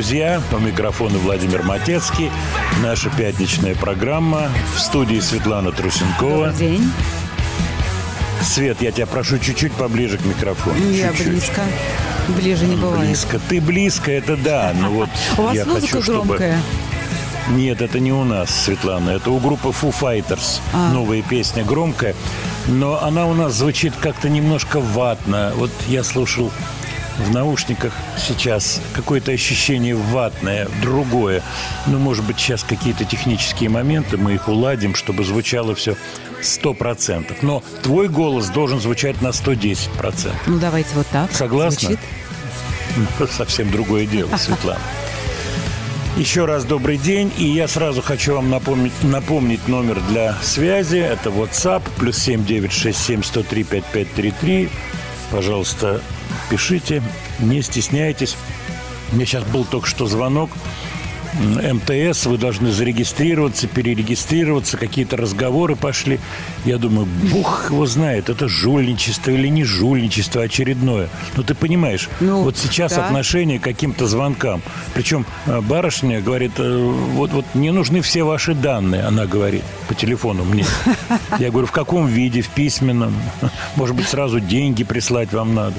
Друзья. По микрофону Владимир Матецкий. Наша пятничная программа. В студии Светлана Трусенкова. Добрый день. Свет, я тебя прошу чуть-чуть поближе к микрофону. Я чуть-чуть. близко. Ближе не бывает. Близко. Ты близко, это да. Но вот У вас я музыка хочу, чтобы... громкая. Нет, это не у нас, Светлана. Это у группы Foo Fighters. А. Новая песня громкая. Но она у нас звучит как-то немножко ватно. Вот я слушал в наушниках сейчас какое-то ощущение ватное, другое. Ну, может быть, сейчас какие-то технические моменты, мы их уладим, чтобы звучало все сто процентов. Но твой голос должен звучать на 110 процентов. Ну, давайте вот так. Согласна? Звучит. Ну, Совсем другое дело, Светлана. Еще раз добрый день. И я сразу хочу вам напомнить, напомнить номер для связи. Это WhatsApp. Плюс 7967 103 5533. Пожалуйста, пишите. Не стесняйтесь. Мне сейчас был только что звонок. МТС, вы должны зарегистрироваться, перерегистрироваться, какие-то разговоры пошли. Я думаю, бух его знает, это жульничество или не жульничество очередное. Ну, ты понимаешь, Ну, вот сейчас да. отношение к каким-то звонкам. Причем э, барышня говорит, э, вот, вот мне нужны все ваши данные, она говорит по телефону мне. Я говорю, в каком виде, в письменном? Может быть, сразу деньги прислать вам надо?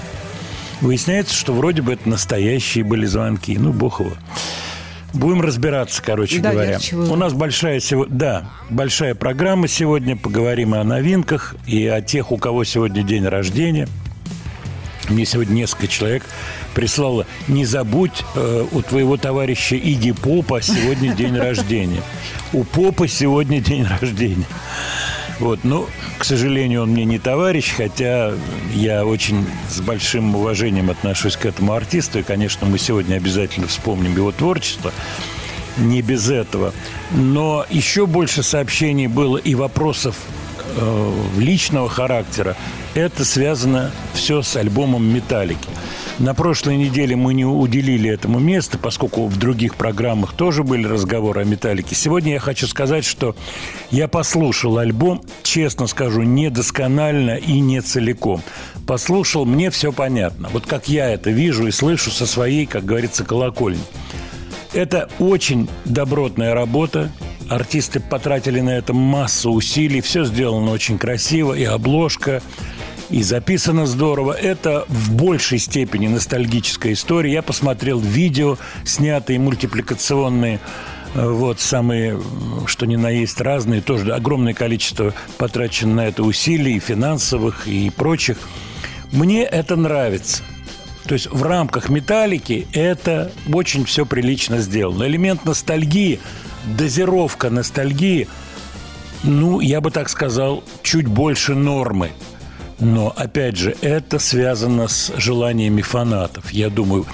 Выясняется, что вроде бы это настоящие были звонки. Ну, бог его. Будем разбираться, короче Да, говоря. У нас большая сегодня, да, большая программа сегодня. Поговорим о новинках, и о тех, у кого сегодня день рождения. Мне сегодня несколько человек прислало, не забудь, э, у твоего товарища Иги Попа сегодня день рождения. У Попа сегодня день рождения. Вот, ну, к сожалению, он мне не товарищ, хотя я очень с большим уважением отношусь к этому артисту, и, конечно, мы сегодня обязательно вспомним его творчество. Не без этого. Но еще больше сообщений было и вопросов э, личного характера. Это связано все с альбомом «Металлики». На прошлой неделе мы не уделили этому места, поскольку в других программах тоже были разговоры о «Металлике». Сегодня я хочу сказать, что я послушал альбом, честно скажу, недосконально и не целиком. Послушал, мне все понятно. Вот как я это вижу и слышу со своей, как говорится, колокольни. Это очень добротная работа. Артисты потратили на это массу усилий. Все сделано очень красиво. И обложка, и записано здорово. Это в большей степени ностальгическая история. Я посмотрел видео, снятые мультипликационные, э, вот, самые, что ни на есть, разные. Тоже огромное количество потрачено на это усилий, финансовых и прочих. Мне это нравится. То есть в рамках металлики это очень все прилично сделано. Элемент ностальгии, дозировка ностальгии, ну, я бы так сказал, чуть больше нормы. Но, опять же, это связано с желаниями фанатов. Я думаю,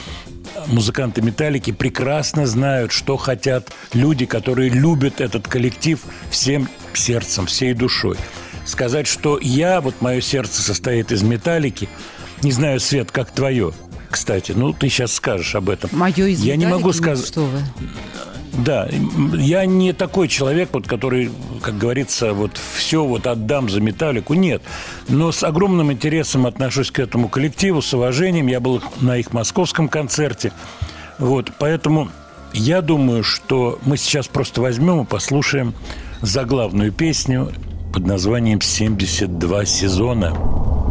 музыканты «Металлики» прекрасно знают, что хотят люди, которые любят этот коллектив всем сердцем, всей душой. Сказать, что я, вот мое сердце состоит из металлики, не знаю, Свет, как твое, кстати. Ну, ты сейчас скажешь об этом. Мое из Я не металлики? могу сказать... Что вы? Да, я не такой человек, вот, который, как говорится, вот все вот отдам за металлику. Нет. Но с огромным интересом отношусь к этому коллективу, с уважением. Я был на их московском концерте. Вот, поэтому я думаю, что мы сейчас просто возьмем и послушаем заглавную песню под названием «72 сезона».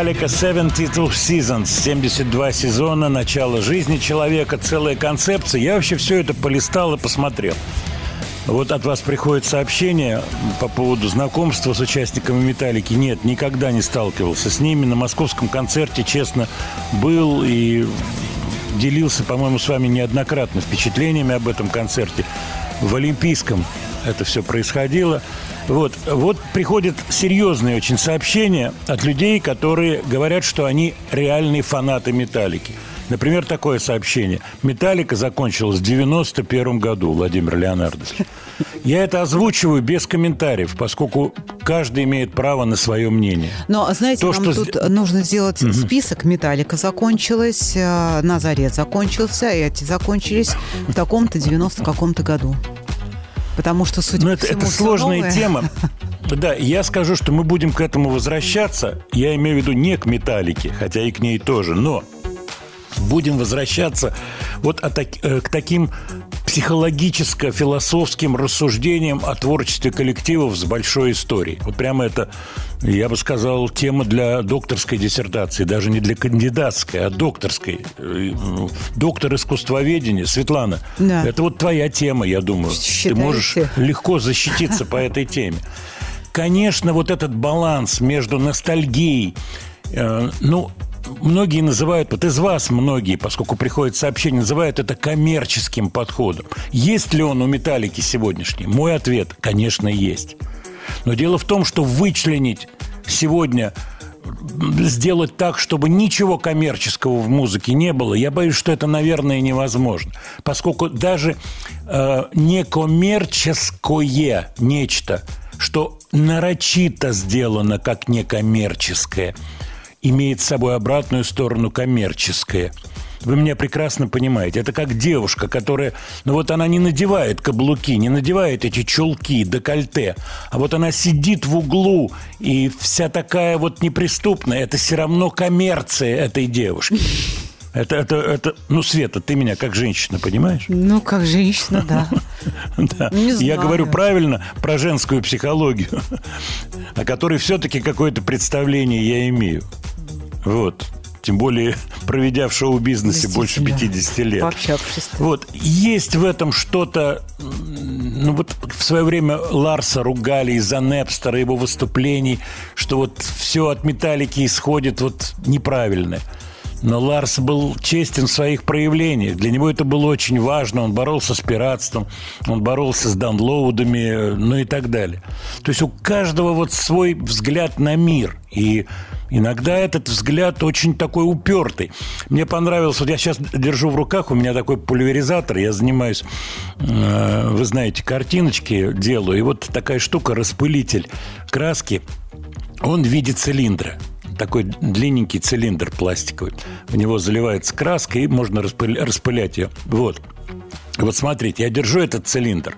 Металлика 72 Seasons, 72 сезона, начало жизни человека, целая концепция. Я вообще все это полистал и посмотрел. Вот от вас приходит сообщение по поводу знакомства с участниками «Металлики». Нет, никогда не сталкивался с ними. На московском концерте, честно, был и делился, по-моему, с вами неоднократно впечатлениями об этом концерте. В Олимпийском это все происходило. Вот, вот приходят серьезные очень сообщения от людей, которые говорят, что они реальные фанаты «Металлики». Например, такое сообщение. «Металлика» закончилась в 91 году, Владимир Леонардович. Я это озвучиваю без комментариев, поскольку каждый имеет право на свое мнение. Но, знаете, То, нам что... тут нужно сделать угу. список. «Металлика» закончилась, э, «Назарет» закончился, и эти закончились в таком-то 90 каком-то году. Потому что, судя Но по это, это сложная новое... тема. Да, я скажу, что мы будем к этому возвращаться. Я имею в виду не к металлике, хотя и к ней тоже, но будем возвращаться вот э, к таким психологическо-философским рассуждениям о творчестве коллективов с большой историей. Вот прямо это, я бы сказал, тема для докторской диссертации, даже не для кандидатской, а докторской. Э, доктор искусствоведения, Светлана, да. это вот твоя тема, я думаю. Считаете? Ты можешь легко защититься по этой теме. Конечно, вот этот баланс между ностальгией, э, ну, многие называют, вот из вас многие, поскольку приходят сообщения, называют это коммерческим подходом. Есть ли он у «Металлики» сегодняшний? Мой ответ – конечно, есть. Но дело в том, что вычленить сегодня сделать так, чтобы ничего коммерческого в музыке не было, я боюсь, что это, наверное, невозможно. Поскольку даже э, некоммерческое нечто, что нарочито сделано как некоммерческое – имеет с собой обратную сторону коммерческое. Вы меня прекрасно понимаете. Это как девушка, которая... Ну вот она не надевает каблуки, не надевает эти чулки, декольте. А вот она сидит в углу, и вся такая вот неприступная. Это все равно коммерция этой девушки. Это, это, это, ну, Света, ты меня как женщина понимаешь? Ну, как женщина, да. Да. Я говорю правильно про женскую психологию, о которой все-таки какое-то представление я имею. Вот. Тем более, проведя в шоу-бизнесе больше 50 лет. Пообщавшись. Вот. Есть в этом что-то... Ну, вот в свое время Ларса ругали из-за Непстера, его выступлений, что вот все от металлики исходит вот неправильное. Но Ларс был честен в своих проявлениях. Для него это было очень важно. Он боролся с пиратством, он боролся с даунлоудами, ну и так далее. То есть у каждого вот свой взгляд на мир. И Иногда этот взгляд очень такой упертый. Мне понравилось, вот я сейчас держу в руках, у меня такой пульверизатор, я занимаюсь, э, вы знаете, картиночки делаю, и вот такая штука, распылитель краски, он в виде цилиндра такой длинненький цилиндр пластиковый. В него заливается краска, и можно распылять ее. Вот. Вот смотрите, я держу этот цилиндр.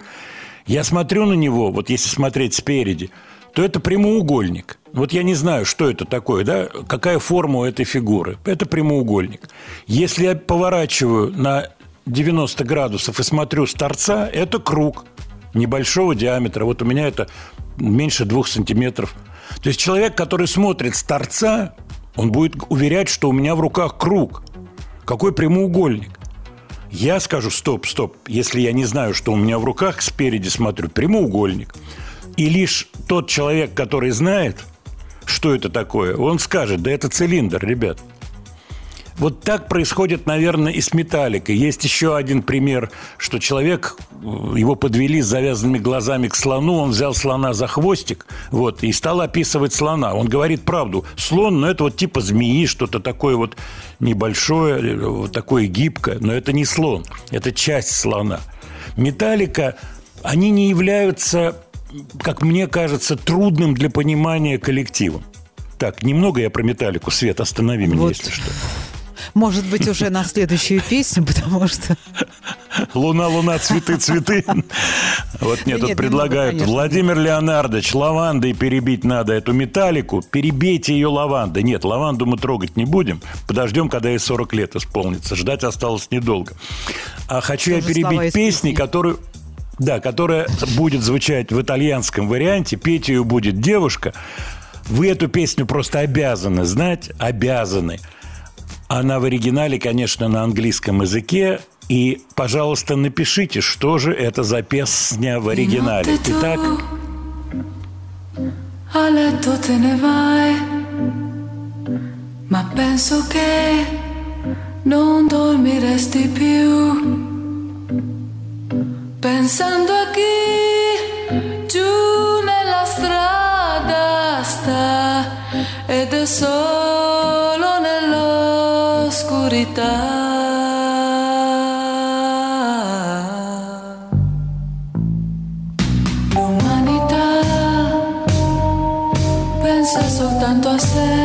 Я смотрю на него, вот если смотреть спереди – то это прямоугольник. Вот я не знаю, что это такое, да, какая форма у этой фигуры. Это прямоугольник. Если я поворачиваю на 90 градусов и смотрю с торца, это круг небольшого диаметра. Вот у меня это меньше двух сантиметров. То есть человек, который смотрит с торца, он будет уверять, что у меня в руках круг. Какой прямоугольник? Я скажу, стоп, стоп, если я не знаю, что у меня в руках, спереди смотрю прямоугольник – и лишь тот человек, который знает, что это такое, он скажет, да это цилиндр, ребят. Вот так происходит, наверное, и с металликой. Есть еще один пример, что человек, его подвели с завязанными глазами к слону, он взял слона за хвостик вот, и стал описывать слона. Он говорит правду. Слон, ну, это вот типа змеи, что-то такое вот небольшое, вот такое гибкое, но это не слон, это часть слона. Металлика, они не являются как мне кажется, трудным для понимания коллективом. Так, немного я про металлику. Свет, останови меня, вот. если что. Может быть, уже на следующую песню, потому что... Луна, луна, цветы, цветы. Вот мне тут предлагают. Владимир Леонардович, лавандой перебить надо эту металлику. Перебейте ее лавандой. Нет, лаванду мы трогать не будем. Подождем, когда ей 40 лет исполнится. Ждать осталось недолго. А хочу я перебить песни, которую да, которая будет звучать в итальянском варианте. Петь ее будет девушка. Вы эту песню просто обязаны знать, обязаны. Она в оригинале, конечно, на английском языке. И, пожалуйста, напишите, что же это за песня в оригинале. Итак... A letto te ne vai, ma penso che non dormiresti più. Pensando aquí, tú me la strada está, e de solo nell'oscurità. L'umanità pensa soltanto a sé.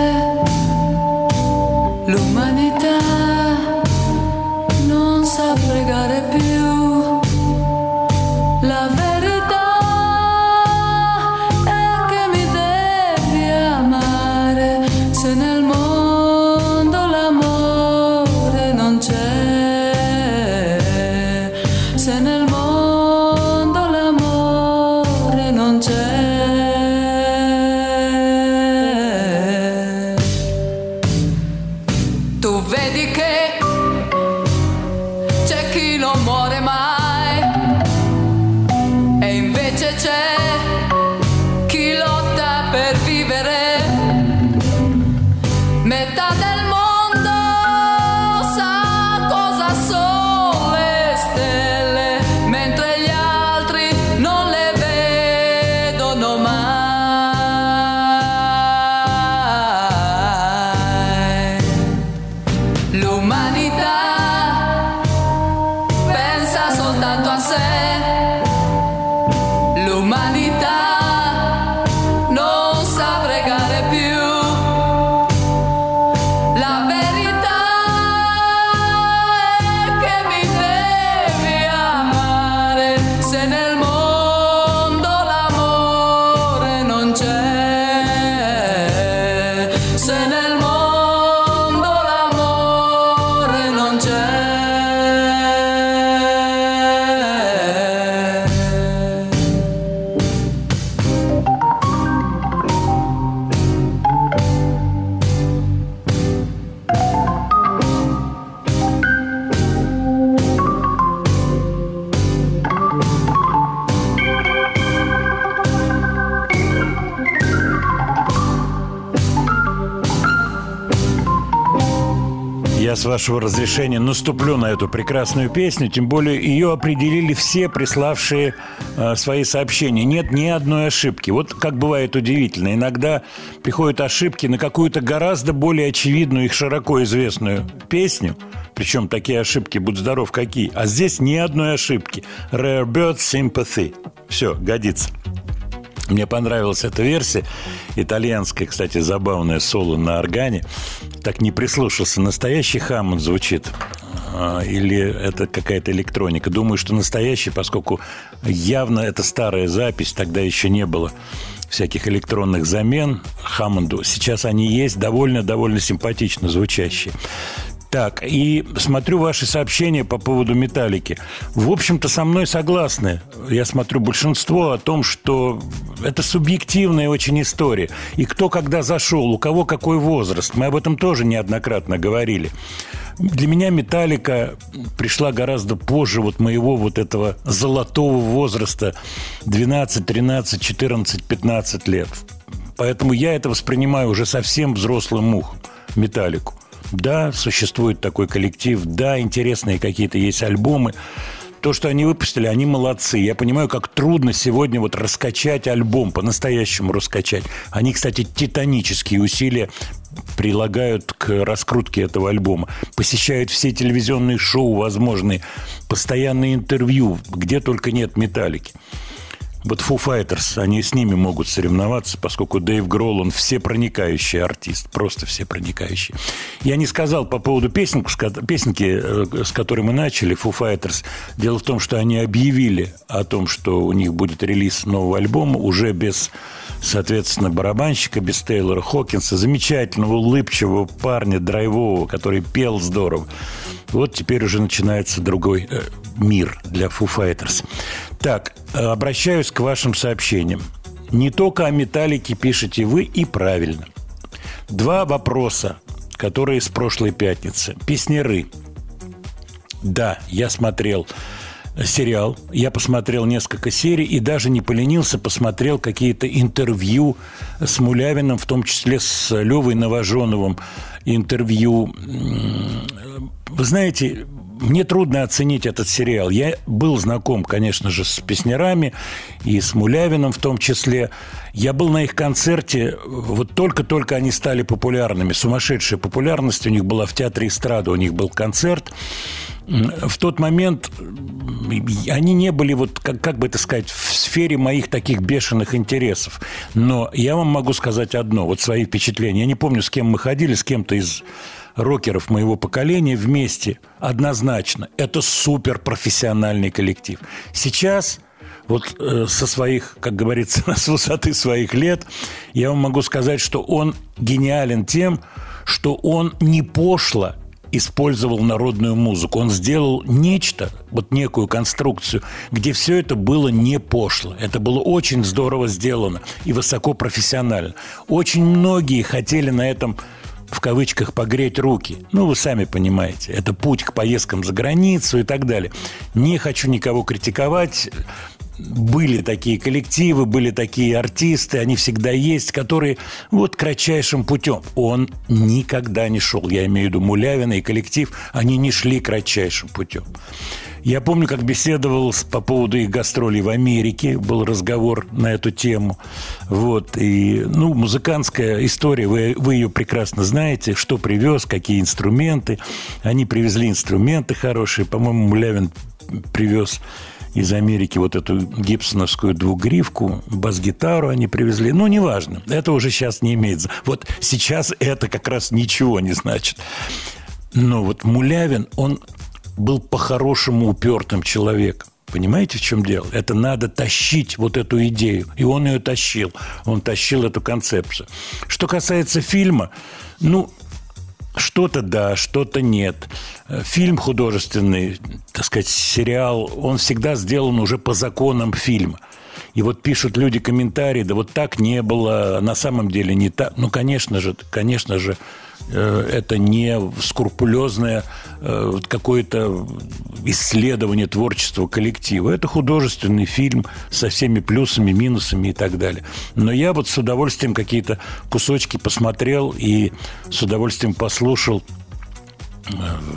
Вашего разрешения наступлю на эту прекрасную песню, тем более ее определили все приславшие э, свои сообщения. Нет ни одной ошибки. Вот как бывает удивительно. Иногда приходят ошибки на какую-то гораздо более очевидную и широко известную песню, причем такие ошибки, будь здоров, какие. А здесь ни одной ошибки. Rare Bird Sympathy. Все, годится. Мне понравилась эта версия. Итальянская, кстати, забавное соло на органе. Так не прислушался. Настоящий Хаммонд звучит а, или это какая-то электроника. Думаю, что настоящий, поскольку явно это старая запись, тогда еще не было всяких электронных замен Хаммонду. Сейчас они есть, довольно-довольно симпатично звучащие. Так, и смотрю ваши сообщения по поводу металлики. В общем-то, со мной согласны. Я смотрю большинство о том, что это субъективная очень история. И кто когда зашел, у кого какой возраст. Мы об этом тоже неоднократно говорили. Для меня металлика пришла гораздо позже вот моего вот этого золотого возраста 12, 13, 14, 15 лет. Поэтому я это воспринимаю уже совсем взрослым мухом, металлику. Да, существует такой коллектив, да, интересные какие-то есть альбомы. То, что они выпустили, они молодцы. Я понимаю, как трудно сегодня вот раскачать альбом, по-настоящему раскачать. Они, кстати, титанические усилия прилагают к раскрутке этого альбома. Посещают все телевизионные шоу возможные, постоянные интервью, где только нет металлики. Вот Foo Fighters, они с ними могут соревноваться, поскольку Дэйв Гролл, он всепроникающий артист, просто всепроникающий. Я не сказал по поводу песенки, песенки, э, с которой мы начали, Foo Fighters. Дело в том, что они объявили о том, что у них будет релиз нового альбома уже без соответственно, барабанщика без Тейлора Хокинса, замечательного, улыбчивого парня, драйвового, который пел здорово. Вот теперь уже начинается другой э, мир для Foo Fighters. Так, э, обращаюсь к вашим сообщениям. Не только о металлике пишете вы, и правильно. Два вопроса, которые с прошлой пятницы. Песнеры. Да, я смотрел сериал. Я посмотрел несколько серий и даже не поленился, посмотрел какие-то интервью с Мулявиным, в том числе с Левой Новоженовым, интервью. Вы знаете, мне трудно оценить этот сериал. Я был знаком, конечно же, с песнярами и с Мулявиным в том числе. Я был на их концерте, вот только-только они стали популярными. Сумасшедшая популярность у них была в театре эстрады, у них был концерт. В тот момент они не были, вот, как, как бы это сказать, в сфере моих таких бешеных интересов. Но я вам могу сказать одно, вот свои впечатления. Я не помню, с кем мы ходили, с кем-то из рокеров моего поколения вместе однозначно. Это суперпрофессиональный коллектив. Сейчас вот э, со своих, как говорится, с высоты своих лет, я вам могу сказать, что он гениален тем, что он не пошло использовал народную музыку. Он сделал нечто, вот некую конструкцию, где все это было не пошло. Это было очень здорово сделано и высоко профессионально. Очень многие хотели на этом в кавычках погреть руки. Ну, вы сами понимаете, это путь к поездкам за границу и так далее. Не хочу никого критиковать. Были такие коллективы, были такие артисты, они всегда есть, которые вот кратчайшим путем. Он никогда не шел, я имею в виду Мулявина и коллектив, они не шли кратчайшим путем. Я помню, как беседовал по поводу их гастролей в Америке, был разговор на эту тему. Вот, и, ну, музыкантская история, вы, вы ее прекрасно знаете, что привез, какие инструменты. Они привезли инструменты хорошие, по-моему, Мулявин привез из Америки вот эту гибсоновскую двугривку, бас-гитару они привезли. Ну, неважно, это уже сейчас не имеет... Вот сейчас это как раз ничего не значит. Но вот Мулявин, он был по-хорошему упертым человеком. Понимаете, в чем дело? Это надо тащить вот эту идею. И он ее тащил. Он тащил эту концепцию. Что касается фильма, ну, что-то да, что-то нет. Фильм художественный, так сказать, сериал, он всегда сделан уже по законам фильма. И вот пишут люди комментарии, да вот так не было, на самом деле не так. Ну, конечно же, конечно же, Э, это не скрупулезное э, какое-то исследование творчества коллектива. Это художественный фильм со всеми плюсами, минусами и так далее. Но я вот с удовольствием какие-то кусочки посмотрел и с удовольствием послушал э,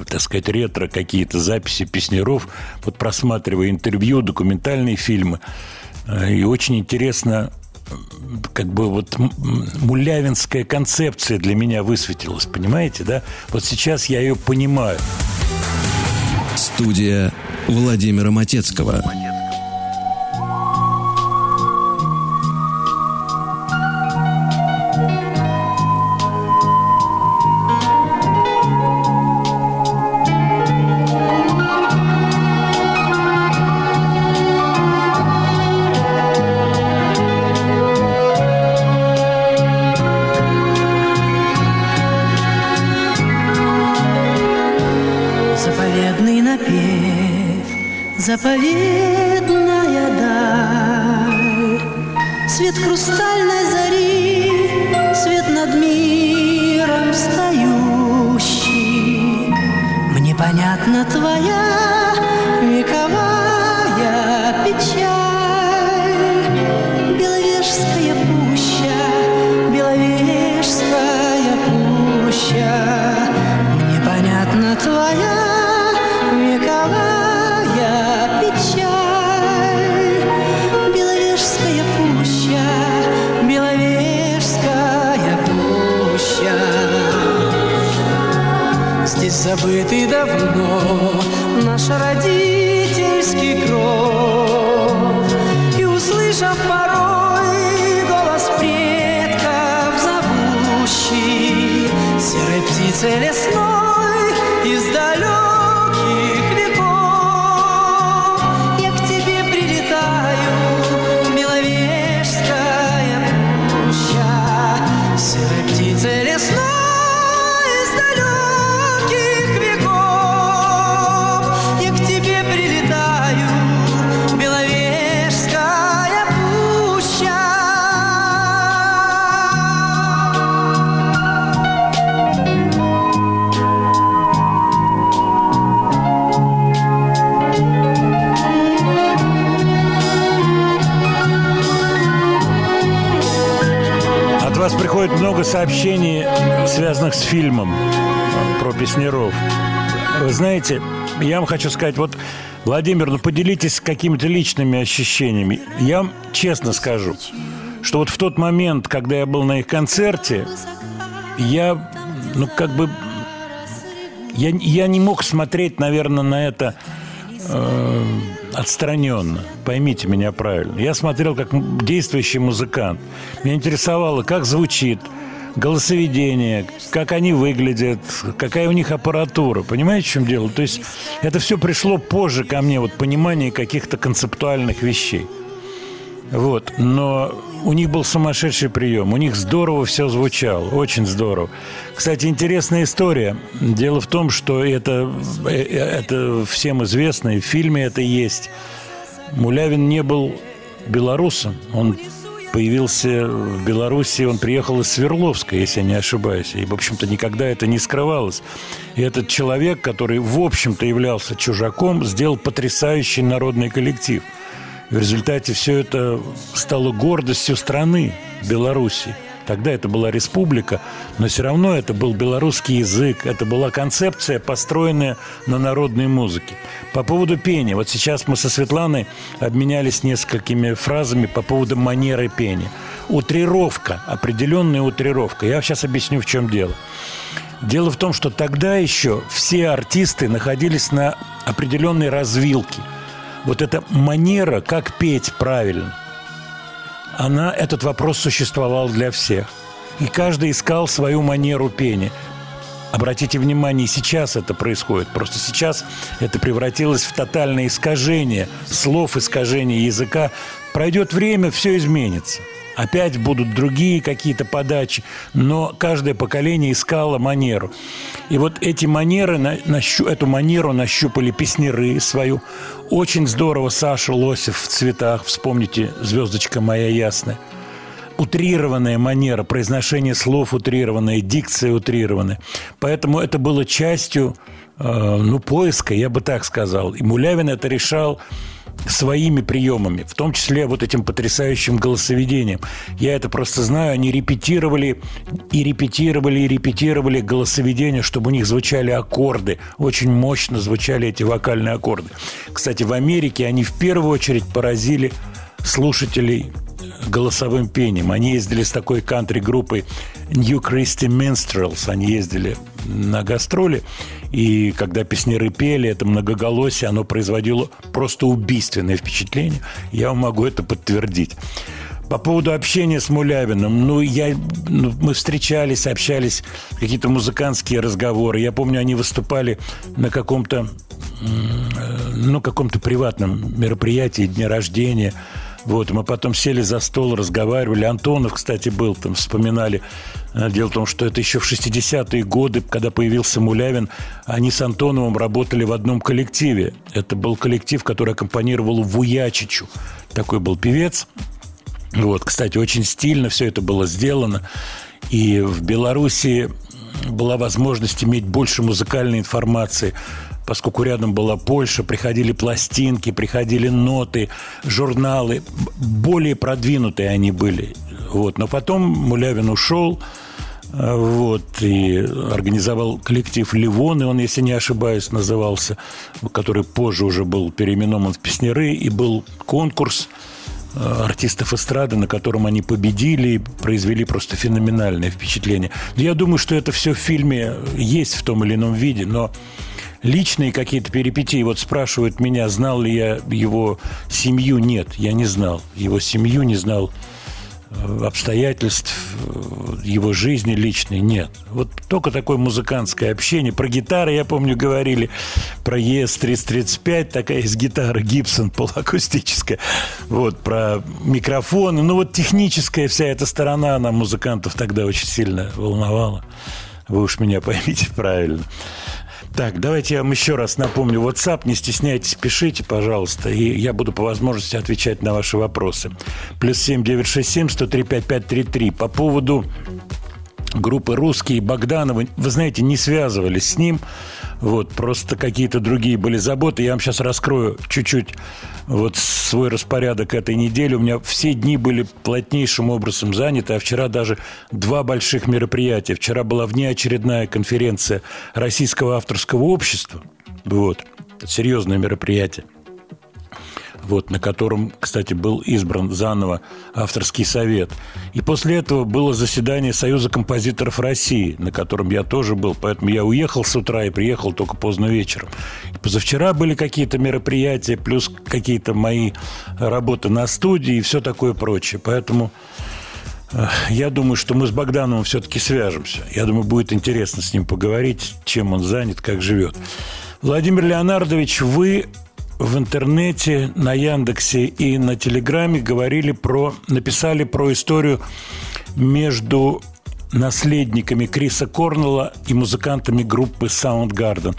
так сказать, ретро какие-то записи песнеров, вот просматривая интервью, документальные фильмы. И очень интересно как бы вот мулявинская концепция для меня высветилась, понимаете, да? Вот сейчас я ее понимаю. Студия Владимира Матецкого. заповедная забытый давно наш родительский сообщений, связанных с фильмом про песнеров. Вы знаете, я вам хочу сказать, вот, Владимир, ну поделитесь какими-то личными ощущениями. Я вам честно скажу, что вот в тот момент, когда я был на их концерте, я, ну, как бы, я, я не мог смотреть, наверное, на это э, отстраненно. Поймите меня правильно. Я смотрел как действующий музыкант. Меня интересовало, как звучит, голосоведение, как они выглядят, какая у них аппаратура. Понимаете, в чем дело? То есть это все пришло позже ко мне, вот понимание каких-то концептуальных вещей. Вот. Но у них был сумасшедший прием. У них здорово все звучало. Очень здорово. Кстати, интересная история. Дело в том, что это, э, это всем известно, и в фильме это есть. Мулявин не был белорусом. Он появился в Беларуси, он приехал из Свердловска, если я не ошибаюсь. И, в общем-то, никогда это не скрывалось. И этот человек, который, в общем-то, являлся чужаком, сделал потрясающий народный коллектив – в результате все это стало гордостью страны Беларуси. Тогда это была республика, но все равно это был белорусский язык, это была концепция, построенная на народной музыке. По поводу пения. Вот сейчас мы со Светланой обменялись несколькими фразами по поводу манеры пения. Утрировка, определенная утрировка. Я сейчас объясню, в чем дело. Дело в том, что тогда еще все артисты находились на определенной развилке – вот эта манера, как петь правильно, она, этот вопрос существовал для всех. И каждый искал свою манеру пения. Обратите внимание, сейчас это происходит. Просто сейчас это превратилось в тотальное искажение слов, искажение языка. Пройдет время, все изменится опять будут другие какие-то подачи, но каждое поколение искало манеру. И вот эти манеры, нащу, эту манеру нащупали песнеры свою. Очень здорово Саша Лосев в цветах, вспомните «Звездочка моя ясная» утрированная манера, произношение слов утрированная, дикция утрированная. Поэтому это было частью, э, ну, поиска, я бы так сказал. И Мулявин это решал своими приемами, в том числе вот этим потрясающим голосоведением. Я это просто знаю, они репетировали и репетировали и репетировали голосоведение, чтобы у них звучали аккорды, очень мощно звучали эти вокальные аккорды. Кстати, в Америке они в первую очередь поразили слушателей голосовым пением. Они ездили с такой кантри-группой New Christy Minstrels. Они ездили на гастроли, и когда песнеры пели, это многоголосие, оно производило просто убийственное впечатление. Я могу это подтвердить. По поводу общения с Мулявиным, ну, я, ну, мы встречались, общались, какие-то музыкантские разговоры. Я помню, они выступали на каком-то, ну, каком-то приватном мероприятии, дне рождения – вот, мы потом сели за стол, разговаривали. Антонов, кстати, был там, вспоминали. Э, дело в том, что это еще в 60-е годы, когда появился Мулявин, они с Антоновым работали в одном коллективе. Это был коллектив, который аккомпанировал Вуячичу. Такой был певец. Вот, кстати, очень стильно все это было сделано. И в Беларуси была возможность иметь больше музыкальной информации поскольку рядом была Польша, приходили пластинки, приходили ноты, журналы. Более продвинутые они были. Вот. Но потом Мулявин ушел, э, вот, и организовал коллектив «Ливон», и он, если не ошибаюсь, назывался, который позже уже был переименован в «Песнеры», и был конкурс э, артистов эстрады, на котором они победили и произвели просто феноменальное впечатление. Я думаю, что это все в фильме есть в том или ином виде, но личные какие-то перипетии. Вот спрашивают меня, знал ли я его семью. Нет, я не знал. Его семью не знал э, обстоятельств э, его жизни личной нет. Вот только такое музыкантское общение. Про гитары, я помню, говорили, про ES-335, такая есть гитара Гибсон полуакустическая. Вот, про микрофоны. Ну, вот техническая вся эта сторона, она музыкантов тогда очень сильно волновала. Вы уж меня поймите правильно. Так, давайте я вам еще раз напомню. WhatsApp, не стесняйтесь, пишите, пожалуйста, и я буду по возможности отвечать на ваши вопросы. Плюс семь девять шесть семь сто три пять пять три три. По поводу группы «Русские» Богданова, вы знаете, не связывались с ним. Вот, просто какие-то другие были заботы. Я вам сейчас раскрою чуть-чуть вот свой распорядок этой недели. У меня все дни были плотнейшим образом заняты, а вчера даже два больших мероприятия. Вчера была внеочередная конференция Российского авторского общества. Вот, серьезное мероприятие вот, на котором, кстати, был избран заново авторский совет. И после этого было заседание Союза композиторов России, на котором я тоже был, поэтому я уехал с утра и приехал только поздно вечером. И позавчера были какие-то мероприятия, плюс какие-то мои работы на студии и все такое прочее. Поэтому э, я думаю, что мы с Богдановым все-таки свяжемся. Я думаю, будет интересно с ним поговорить, чем он занят, как живет. Владимир Леонардович, вы в интернете, на Яндексе и на Телеграме говорили про, написали про историю между наследниками Криса Корнелла и музыкантами группы Soundgarden.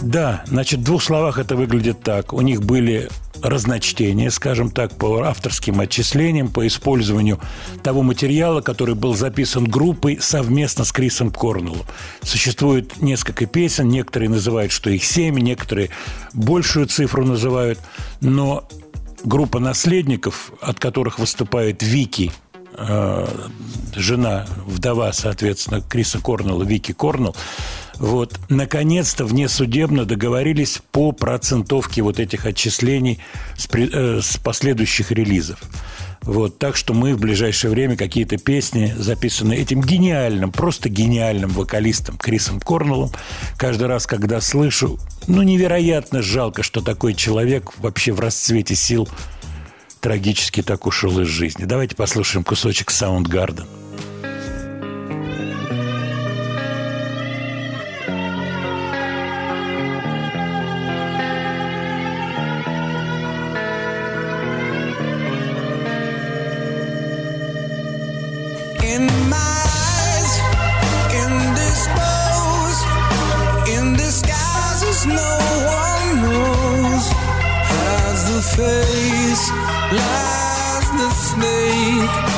Да, значит, в двух словах это выглядит так. У них были разночтения, скажем так, по авторским отчислениям, по использованию того материала, который был записан группой совместно с Крисом Корнеллом. Существует несколько песен, некоторые называют, что их семь, некоторые большую цифру называют, но группа наследников, от которых выступает Вики, жена, вдова, соответственно, Криса Корнелла, Вики Корнелл, вот, наконец-то внесудебно договорились по процентовке вот этих отчислений с, э, с последующих релизов. Вот, так что мы в ближайшее время какие-то песни, записанные этим гениальным, просто гениальным вокалистом Крисом Корнеллом, каждый раз, когда слышу, ну, невероятно жалко, что такой человек вообще в расцвете сил трагически так ушел из жизни. Давайте послушаем кусочек Soundgarden. no face lies the snake.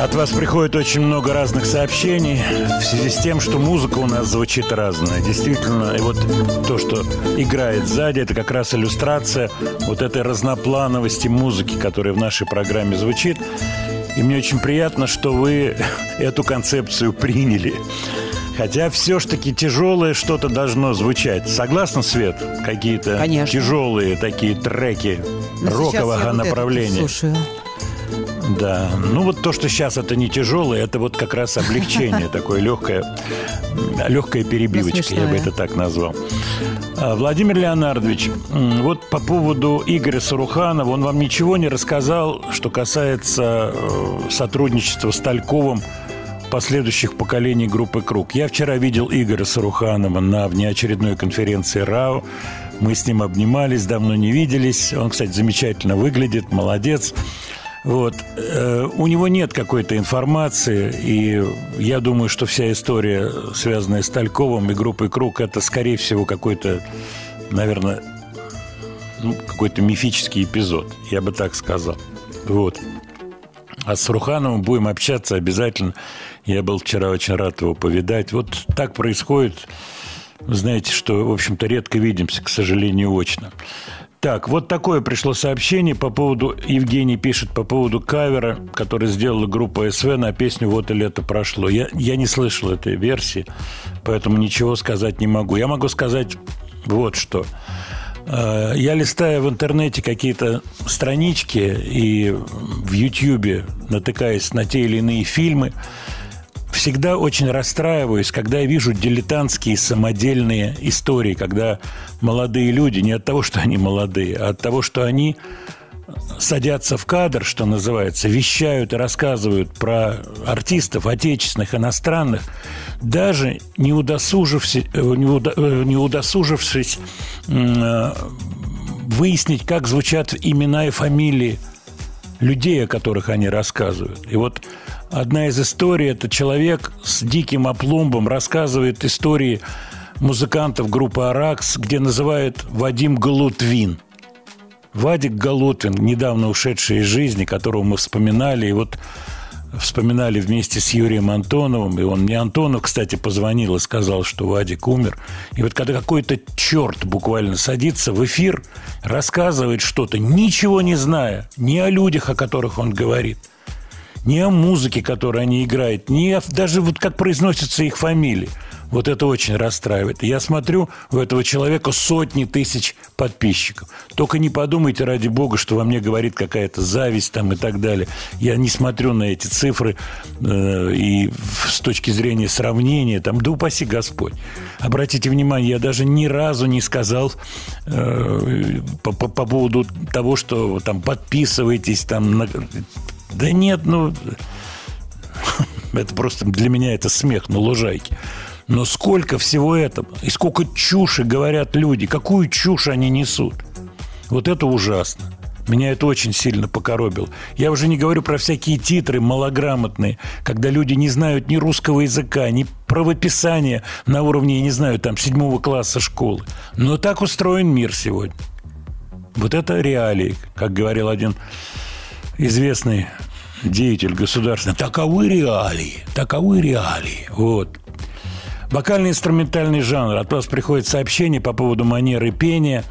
От вас приходит очень много разных сообщений в связи с тем, что музыка у нас звучит разная. Действительно, и вот то, что играет сзади, это как раз иллюстрация вот этой разноплановости музыки, которая в нашей программе звучит. И мне очень приятно, что вы эту концепцию приняли. Хотя все ж таки тяжелое что-то должно звучать. Согласна, Свет? Какие-то тяжелые такие треки Но я рокового вот направления. слушаю. Да, ну вот то, что сейчас это не тяжелое, это вот как раз облегчение, такое легкое, легкая перебивочка, я бы это так назвал. А, Владимир Леонардович, вот по поводу Игоря Саруханова, он вам ничего не рассказал, что касается э, сотрудничества с Тальковым последующих поколений группы «Круг». Я вчера видел Игоря Саруханова на внеочередной конференции РАО. Мы с ним обнимались, давно не виделись. Он, кстати, замечательно выглядит, молодец. Вот. Э, У него нет какой-то информации, и я думаю, что вся история, связанная с Тальковым и группой «Круг», это, скорее всего, какой-то, наверное, ну, какой-то мифический эпизод, я бы так сказал. Вот. А с Рухановым будем общаться обязательно. Я был вчера очень рад его повидать. Вот так происходит. Знаете, что, в общем-то, редко видимся, к сожалению, очно. Так, вот такое пришло сообщение по поводу... Евгений пишет по поводу кавера, который сделала группа СВ на песню «Вот и лето прошло». Я, я не слышал этой версии, поэтому ничего сказать не могу. Я могу сказать вот что. Э, Я листаю в интернете какие-то странички и в Ютьюбе натыкаясь на те или иные фильмы, всегда очень расстраиваюсь, когда я вижу дилетантские самодельные истории, когда молодые люди, не от того, что они молодые, а от того, что они садятся в кадр, что называется, вещают и рассказывают про артистов, отечественных, иностранных, даже не удосужившись, э, э, не удосужившись э, выяснить, как звучат имена и фамилии людей, о которых они рассказывают. И вот одна из историй – это человек с диким опломбом рассказывает истории музыкантов группы «Аракс», где называют Вадим Галутвин. Вадик Галутвин, недавно ушедший из жизни, которого мы вспоминали, и вот вспоминали вместе с Юрием Антоновым, и он мне Антонов, кстати, позвонил и сказал, что Вадик умер. И вот когда какой-то черт буквально садится в эфир, рассказывает что-то, ничего не зная, ни о людях, о которых он говорит, ни о музыке, которую они играют, ни о, даже вот как произносятся их фамилии. Вот это очень расстраивает. Я смотрю, у этого человека сотни тысяч подписчиков. Только не подумайте, ради бога, что во мне говорит какая-то зависть там и так далее. Я не смотрю на эти цифры э, и с точки зрения сравнения, там, да упаси Господь. Обратите внимание, я даже ни разу не сказал э, по, по- по поводу того, что там подписывайтесь, там, на- да нет, ну, это просто для меня это смех на лужайке. Но сколько всего этого, и сколько чуши говорят люди, какую чушь они несут. Вот это ужасно. Меня это очень сильно покоробило. Я уже не говорю про всякие титры малограмотные, когда люди не знают ни русского языка, ни правописания на уровне, я не знаю, там, седьмого класса школы. Но так устроен мир сегодня. Вот это реалии, как говорил один известный деятель государственный. Таковы реалии, таковы реалии. Вот. Вокально-инструментальный жанр. От вас приходит сообщение по поводу манеры пения.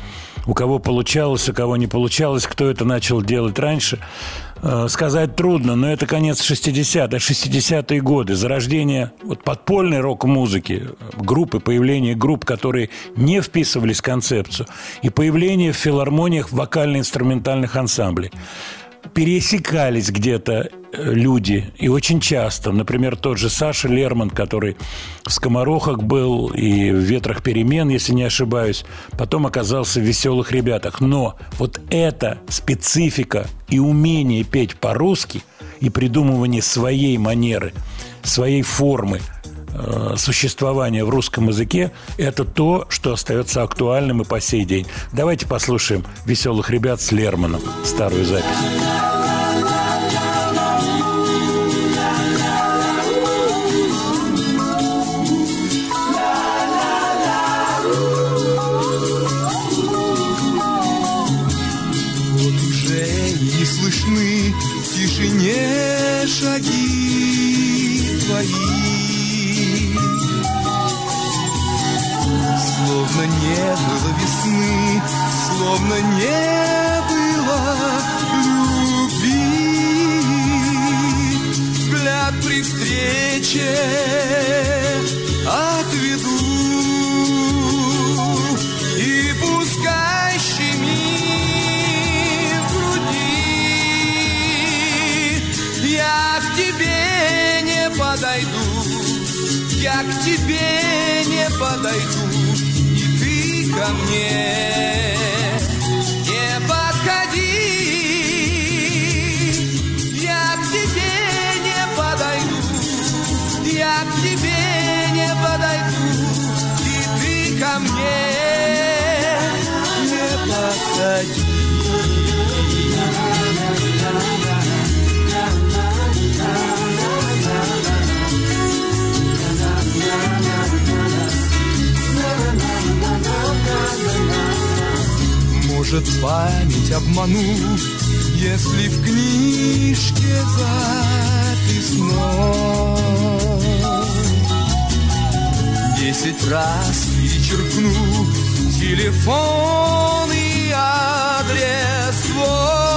У кого получалось, у кого не получалось, кто это начал делать раньше. Э, Сказать трудно, но это конец 60-х, 60-е годы. Зарождение вот подпольной рок-музыки, группы, появление групп, которые не вписывались в концепцию, и появление в филармониях вокально-инструментальных ансамблей пересекались где-то э, люди, и очень часто. Например, тот же Саша Лерман, который в «Скоморохах» был и в «Ветрах перемен», если не ошибаюсь, потом оказался в «Веселых ребятах». Но вот эта специфика и умение петь по-русски и придумывание своей манеры, своей формы существования в русском языке, это то, что остается актуальным и по сей день. Давайте послушаем «Веселых ребят» с Лерманом, старую запись. Не было любви. Взгляд при встрече отведу и пускай щемит в груди. Я к тебе не подойду, я к тебе не подойду, и ты ко мне я к тебе не подойду, и ты ко мне не подходи. Может память обману, если в книжке записно Десять раз перечеркну телефон и адрес твой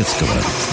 Владимира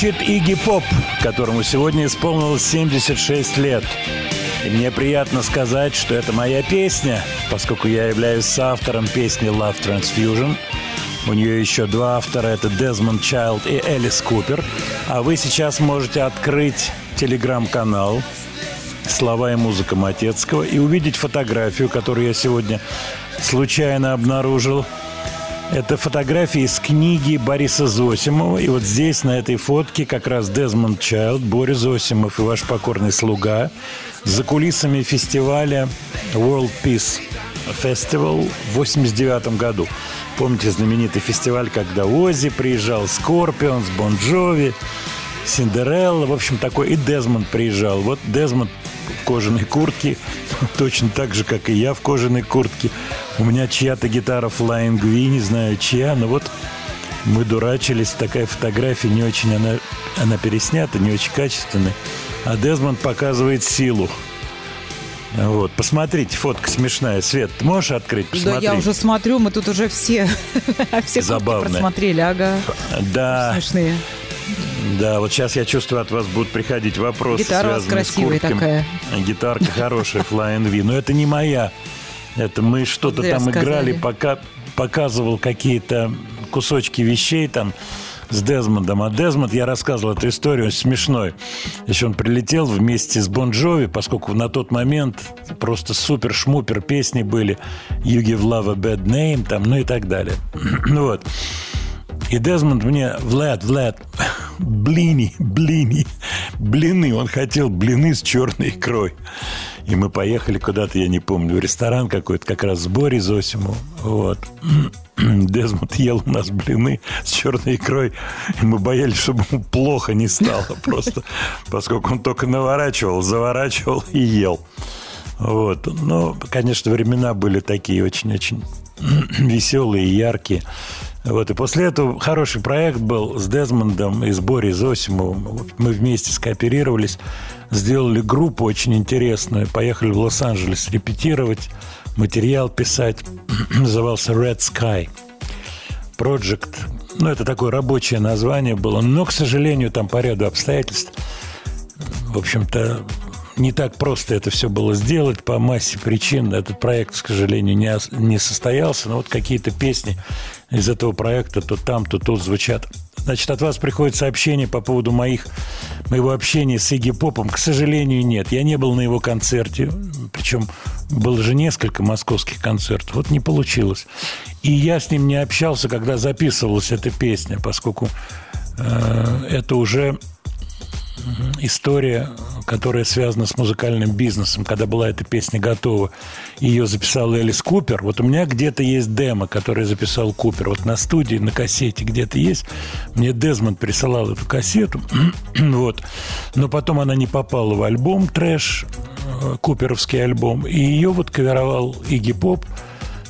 Звучит Игги Поп, которому сегодня исполнилось 76 лет. И мне приятно сказать, что это моя песня, поскольку я являюсь соавтором песни Love Transfusion. У нее еще два автора, это Дезмонд Чайлд и Элис Купер. А вы сейчас можете открыть телеграм-канал «Слова и музыка Матецкого» и увидеть фотографию, которую я сегодня случайно обнаружил – это фотографии из книги Бориса Зосимова. И вот здесь, на этой фотке, как раз Дезмонд Чайлд, Борис Зосимов и ваш покорный слуга за кулисами фестиваля World Peace Festival в 89 году. Помните знаменитый фестиваль, когда Оззи приезжал, Scorpions, Bon Jovi, Cinderella, в общем, такой. И Дезмонд приезжал. Вот Дезмонд в кожаной куртке, точно так же, как и я в кожаной куртке. У меня чья-то гитара Flying V, не знаю чья, но вот мы дурачились. Такая фотография не очень, она, она переснята, не очень качественная. А Дезмонд показывает силу. Вот, посмотрите, фотка смешная. Свет, ты можешь открыть, посмотреть? Да, я уже смотрю, мы тут уже все, все Забавные. просмотрели, ага. Да. Смешные. Да, вот сейчас я чувствую, от вас будут приходить вопросы, Гитара связанные с красивая куртками. такая. Гитарка хорошая, Flying V. Но это не моя. Это мы что-то там сказали. играли, пока показывал какие-то кусочки вещей там с Дезмондом. А Дезмонд, я рассказывал эту историю, он смешной. Еще он прилетел вместе с Бон Джови, поскольку на тот момент просто супер-шмупер песни были «You give love a bad name», там, ну и так далее. Ну вот. И Дезмонд мне, Влад, Влад, блини, блини, блины. Он хотел блины с черной икрой. И мы поехали куда-то, я не помню, в ресторан какой-то, как раз с Борей Зосиму. Вот. Дезмонд ел у нас блины с черной икрой. И мы боялись, чтобы ему плохо не стало просто. Поскольку он только наворачивал, заворачивал и ел. Вот. Но, конечно, времена были такие очень-очень веселые яркие. Вот. И после этого хороший проект был с Дезмондом и с Борей Зосимовым. Мы вместе скооперировались, сделали группу очень интересную, поехали в Лос-Анджелес репетировать, материал писать. Назывался Red Sky Project. Ну, это такое рабочее название было. Но, к сожалению, там по ряду обстоятельств, в общем-то, не так просто это все было сделать по массе причин. Этот проект, к сожалению, не, не состоялся. Но вот какие-то песни из этого проекта то там, то тут звучат. Значит, от вас приходит сообщение по поводу моих, моего общения с Игги Попом. К сожалению, нет. Я не был на его концерте. Причем было же несколько московских концертов. Вот не получилось. И я с ним не общался, когда записывалась эта песня, поскольку э, это уже история, которая связана с музыкальным бизнесом, когда была эта песня готова, ее записал Элис Купер. Вот у меня где-то есть демо, которое записал Купер. Вот на студии, на кассете где-то есть. Мне Дезмонд присылал эту кассету. вот. Но потом она не попала в альбом «Трэш», э, куперовский альбом. И ее вот каверовал Игги Поп.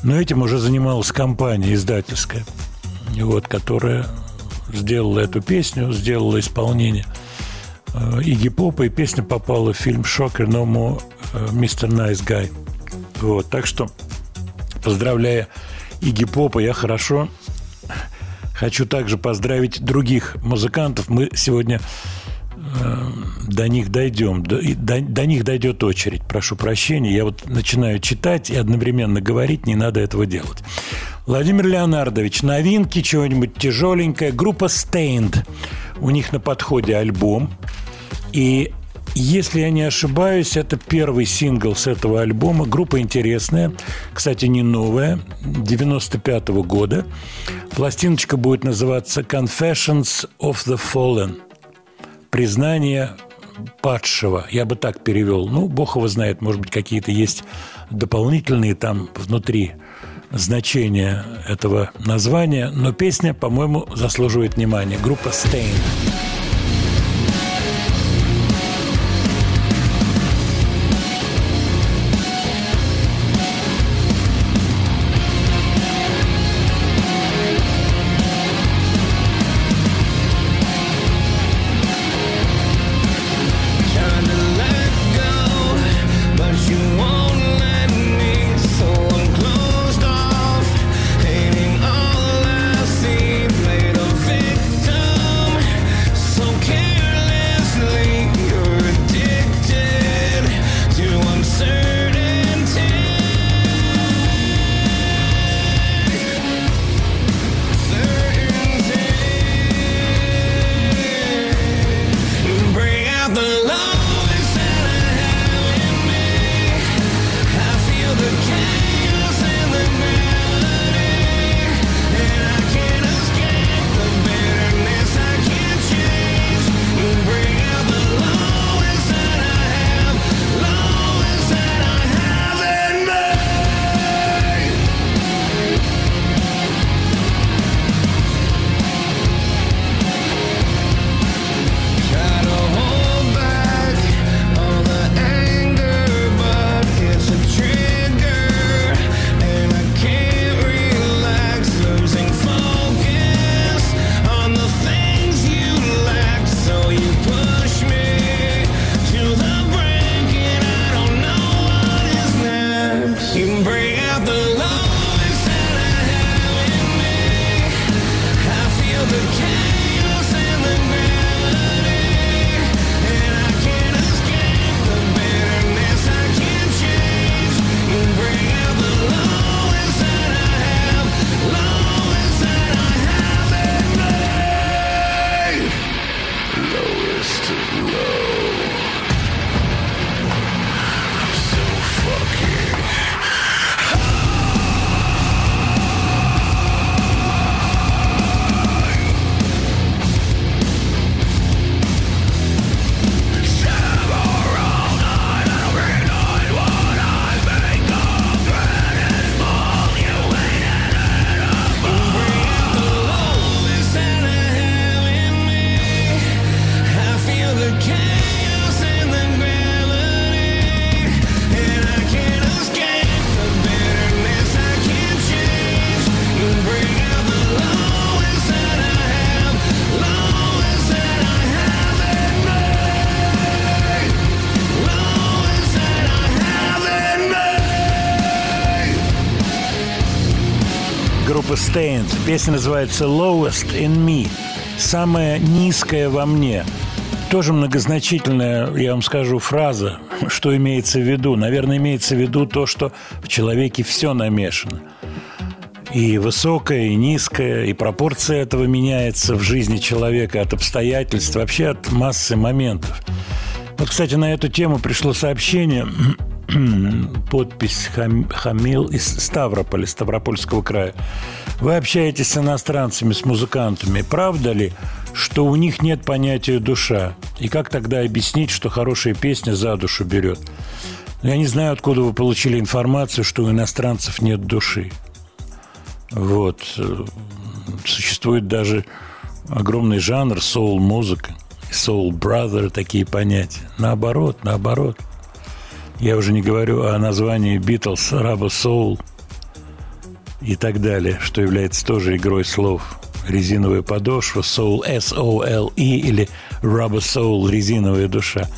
Но этим уже занималась компания издательская, вот, которая сделала эту песню, сделала исполнение Игги Попа, и песня попала в фильм «Шокер No More Mr. Nice Guy». Вот, так что, поздравляя Игги Попа, я хорошо хочу также поздравить других музыкантов. Мы сегодня э, до них дойдем, до, до, до них дойдет очередь, прошу прощения. Я вот начинаю читать и одновременно говорить, не надо этого делать. Владимир Леонардович, новинки, чего-нибудь тяжеленькое. Группа Stained. У них на подходе альбом. И если я не ошибаюсь, это первый сингл с этого альбома. Группа интересная, кстати, не новая, 95 -го года. Пластиночка будет называться «Confessions of the Fallen». Признание падшего. Я бы так перевел. Ну, бог его знает, может быть, какие-то есть дополнительные там внутри значения этого названия. Но песня, по-моему, заслуживает внимания. Группа Stain. Песня называется Lowest in Me. Самая низкая во мне. Тоже многозначительная, я вам скажу, фраза, что имеется в виду. Наверное, имеется в виду то, что в человеке все намешано. И высокое, и низкое, и пропорция этого меняется в жизни человека от обстоятельств, вообще от массы моментов. Вот, кстати, на эту тему пришло сообщение, подпись Хам, Хамил из Ставрополя, Ставропольского края. Вы общаетесь с иностранцами, с музыкантами. Правда ли, что у них нет понятия душа? И как тогда объяснить, что хорошая песня за душу берет? Я не знаю, откуда вы получили информацию, что у иностранцев нет души. Вот. Существует даже огромный жанр соул-музыка brother, такие понятия. Наоборот, наоборот. Я уже не говорю о названии Beatles, Rubber Soul и так далее, что является тоже игрой слов. Резиновая подошва, soul, S-O-L-E или Rubber Soul, резиновая душа.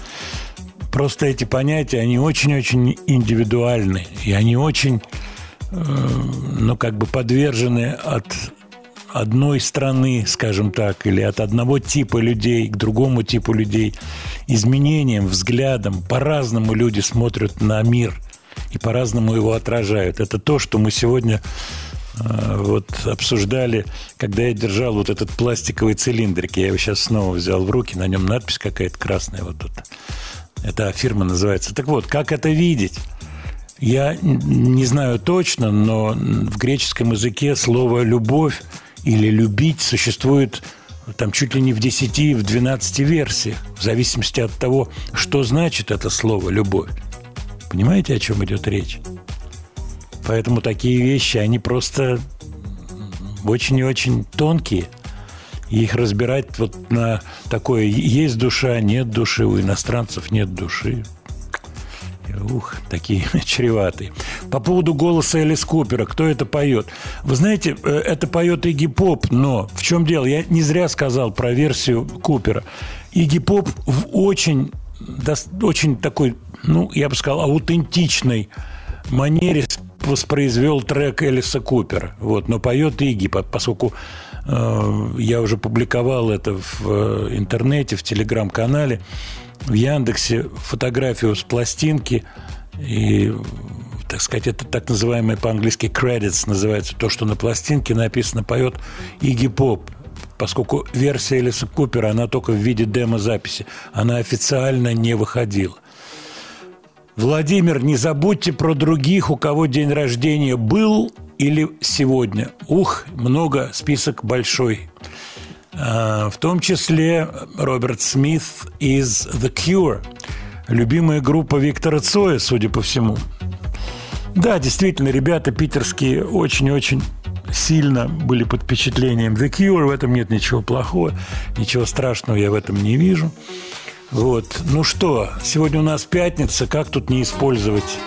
Просто эти понятия, они очень-очень индивидуальны, и они очень, э, ну, как бы подвержены от одной страны, скажем так, или от одного типа людей к другому типу людей, изменением, взглядом, по-разному люди смотрят на мир и по-разному его отражают. Это то, что мы сегодня э, вот обсуждали, когда я держал вот этот пластиковый цилиндрик. Я его сейчас снова взял в руки, на нем надпись какая-то красная вот тут. Эта фирма называется. Так вот, как это видеть? Я не знаю точно, но в греческом языке слово «любовь» или любить существует там чуть ли не в 10, в 12 версиях, в зависимости от того, что значит это слово «любовь». Понимаете, о чем идет речь? Поэтому такие вещи, они просто очень и очень тонкие. И их разбирать вот на такое «есть душа, нет души», у иностранцев нет души – Ух, такие чреватые. По поводу голоса Элис Купера, кто это поет? Вы знаете, э, это поет Игги Поп, но в чем дело? Я не зря сказал про версию Купера. Игги Поп в очень, очень такой, ну, я бы сказал, аутентичной манере воспроизвел трек Элиса Купера. Вот, но поет Игги, поскольку э, я уже публиковал это в э, интернете, в телеграм-канале в Яндексе фотографию с пластинки и так сказать, это так называемый по-английски credits называется, то, что на пластинке написано, поет Игги Поп, поскольку версия Элиса Купера, она только в виде демо-записи, она официально не выходила. Владимир, не забудьте про других, у кого день рождения был или сегодня. Ух, много, список большой. А, в том числе Роберт Смит из The Cure, любимая группа Виктора Цоя, судя по всему. Да, действительно, ребята питерские очень-очень сильно были под впечатлением The Cure, в этом нет ничего плохого, ничего страшного я в этом не вижу. Вот. Ну что, сегодня у нас пятница, как тут не использовать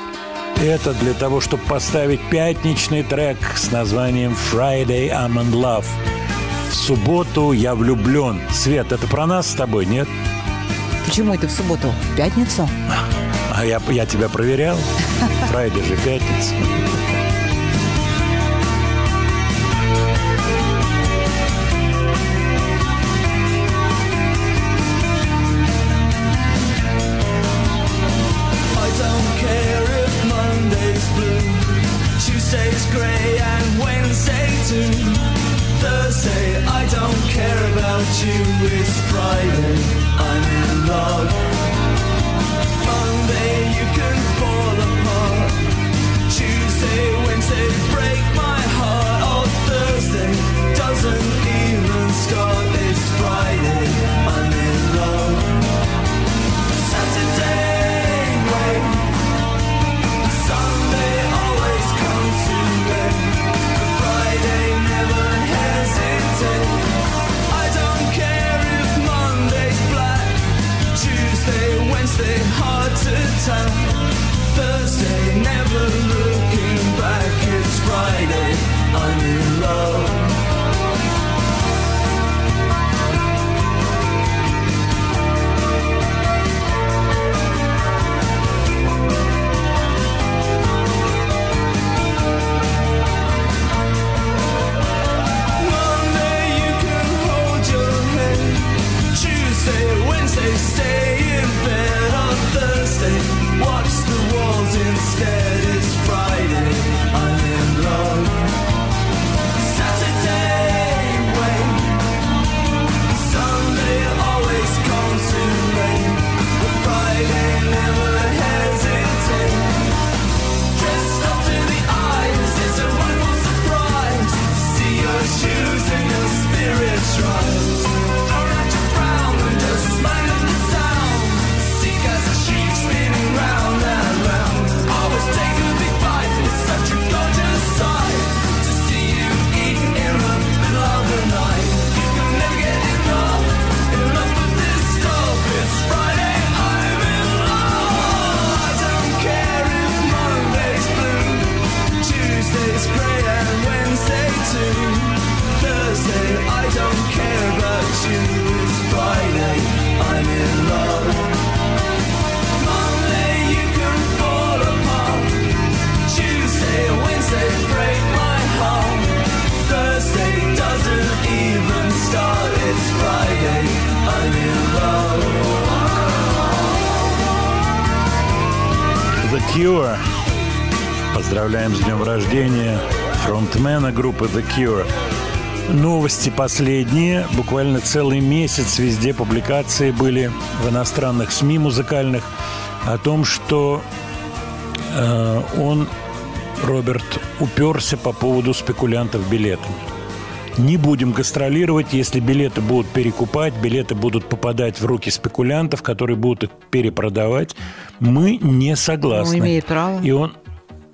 это для того, чтобы поставить пятничный трек с названием Friday I'm in Love – в субботу я влюблен. Свет, это про нас с тобой, нет? Почему это в субботу? В пятницу? А я, я тебя проверял. Фрайдер же пятница. dog. One you can fall apart. Tuesday, Wednesday, break my heart. Or Thursday doesn't even start. Wednesday, stay in bed on Thursday. Watch the walls instead. The Cure. Поздравляем с днем рождения фронтмена группы The Cure Новости последние. Буквально целый месяц везде публикации были в иностранных СМИ музыкальных о том, что э, он, Роберт, уперся по поводу спекулянтов билетами. Не будем гастролировать, если билеты будут перекупать, билеты будут попадать в руки спекулянтов, которые будут их перепродавать. Мы не согласны. Он имеет право. И он,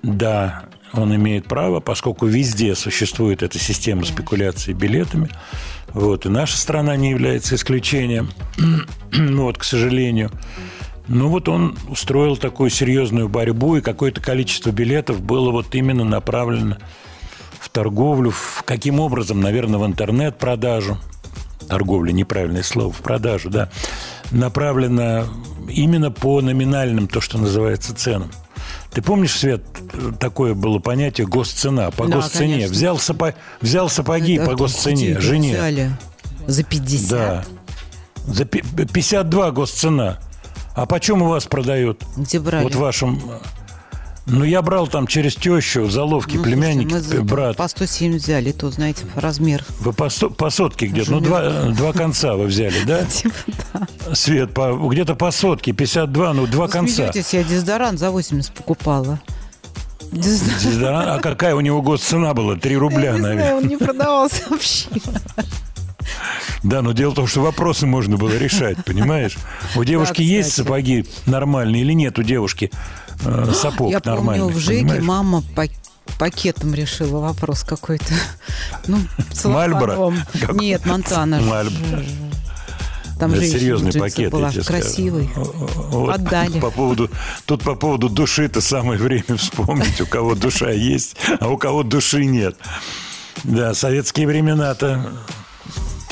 да, он имеет право, поскольку везде существует эта система спекуляции билетами. Вот, и наша страна не является исключением. ну вот, к сожалению. Ну вот он устроил такую серьезную борьбу, и какое-то количество билетов было вот именно направлено в торговлю, в каким образом, наверное, в интернет-продажу, торговля, неправильное слово, в продажу, да, направлено именно по номинальным, то, что называется, ценам. Ты помнишь, Свет, такое было понятие госцена, по Да, госцене. конечно. Взял, сапо- взял сапоги Это по госцене жене. взяли За 50. Да. За пи- 52 госцена. А почем у вас продают? Где брали? Вот в вашем... Ну, я брал там через тещу, заловки, Ну, племянник, слушайте, мы за- брат. По 170 взяли, то, знаете, размер. Вы по, со- по сотке где-то, ну, два, э, два конца вы взяли, да? Типа, да. Свет, по, где-то по сотке, 52, ну, два Вы конца. смеетесь, я дезодорант за 80 покупала. Дезодорант. Дезодорант. А какая у него госцена была? 3 рубля, Я не наверное. знаю, он не продавался вообще. Да, но дело в том, что вопросы можно было решать, понимаешь? У девушки Да, есть сапоги нормальные или нет у девушки э, сапог Я помню, нормальных? в ЖЭКе понимаешь? мама пак- пакетом решила вопрос какой-то. Ну, Мальборо? Нет, Монтана. Мальборо. Там женщина серьезный пакет, была, я красивый. Вот Отдали. По поводу, тут по поводу души-то самое время вспомнить, у кого душа есть, а у кого души нет. Да, советские времена-то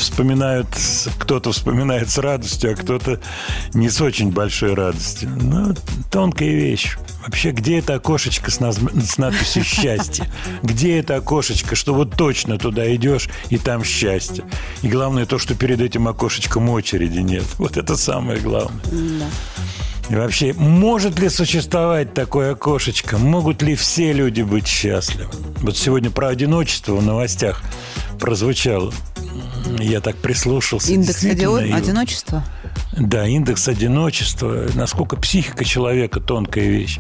вспоминают, кто-то вспоминает с радостью, а кто-то не с очень большой радостью. Ну, тонкая вещь. Вообще, где это окошечко с, наз- с надписью «Счастье»? Где это окошечко, что вот точно туда идешь, и там счастье? И главное то, что перед этим окошечком очереди нет. Вот это самое главное. И вообще, может ли существовать такое окошечко? Могут ли все люди быть счастливы? Вот сегодня про одиночество в новостях прозвучало. Я так прислушался. Индекс оди- одиночества? Да, индекс одиночества. Насколько психика человека тонкая вещь.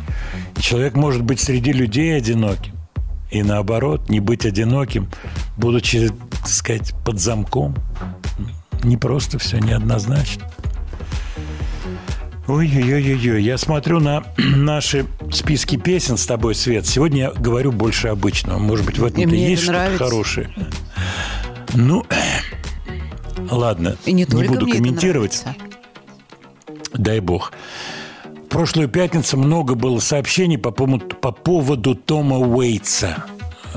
Человек может быть среди людей одиноким. И наоборот, не быть одиноким, будучи, так сказать, под замком. Не просто все, неоднозначно. Ой-ой-ой-ой, я смотрю на наши списки песен с тобой, Свет. Сегодня я говорю больше обычного. Может быть, в этом-то есть что-то хорошее. Ну, ладно, И не только буду комментировать. Дай бог. В прошлую пятницу много было сообщений по поводу, по поводу Тома Уэйтса.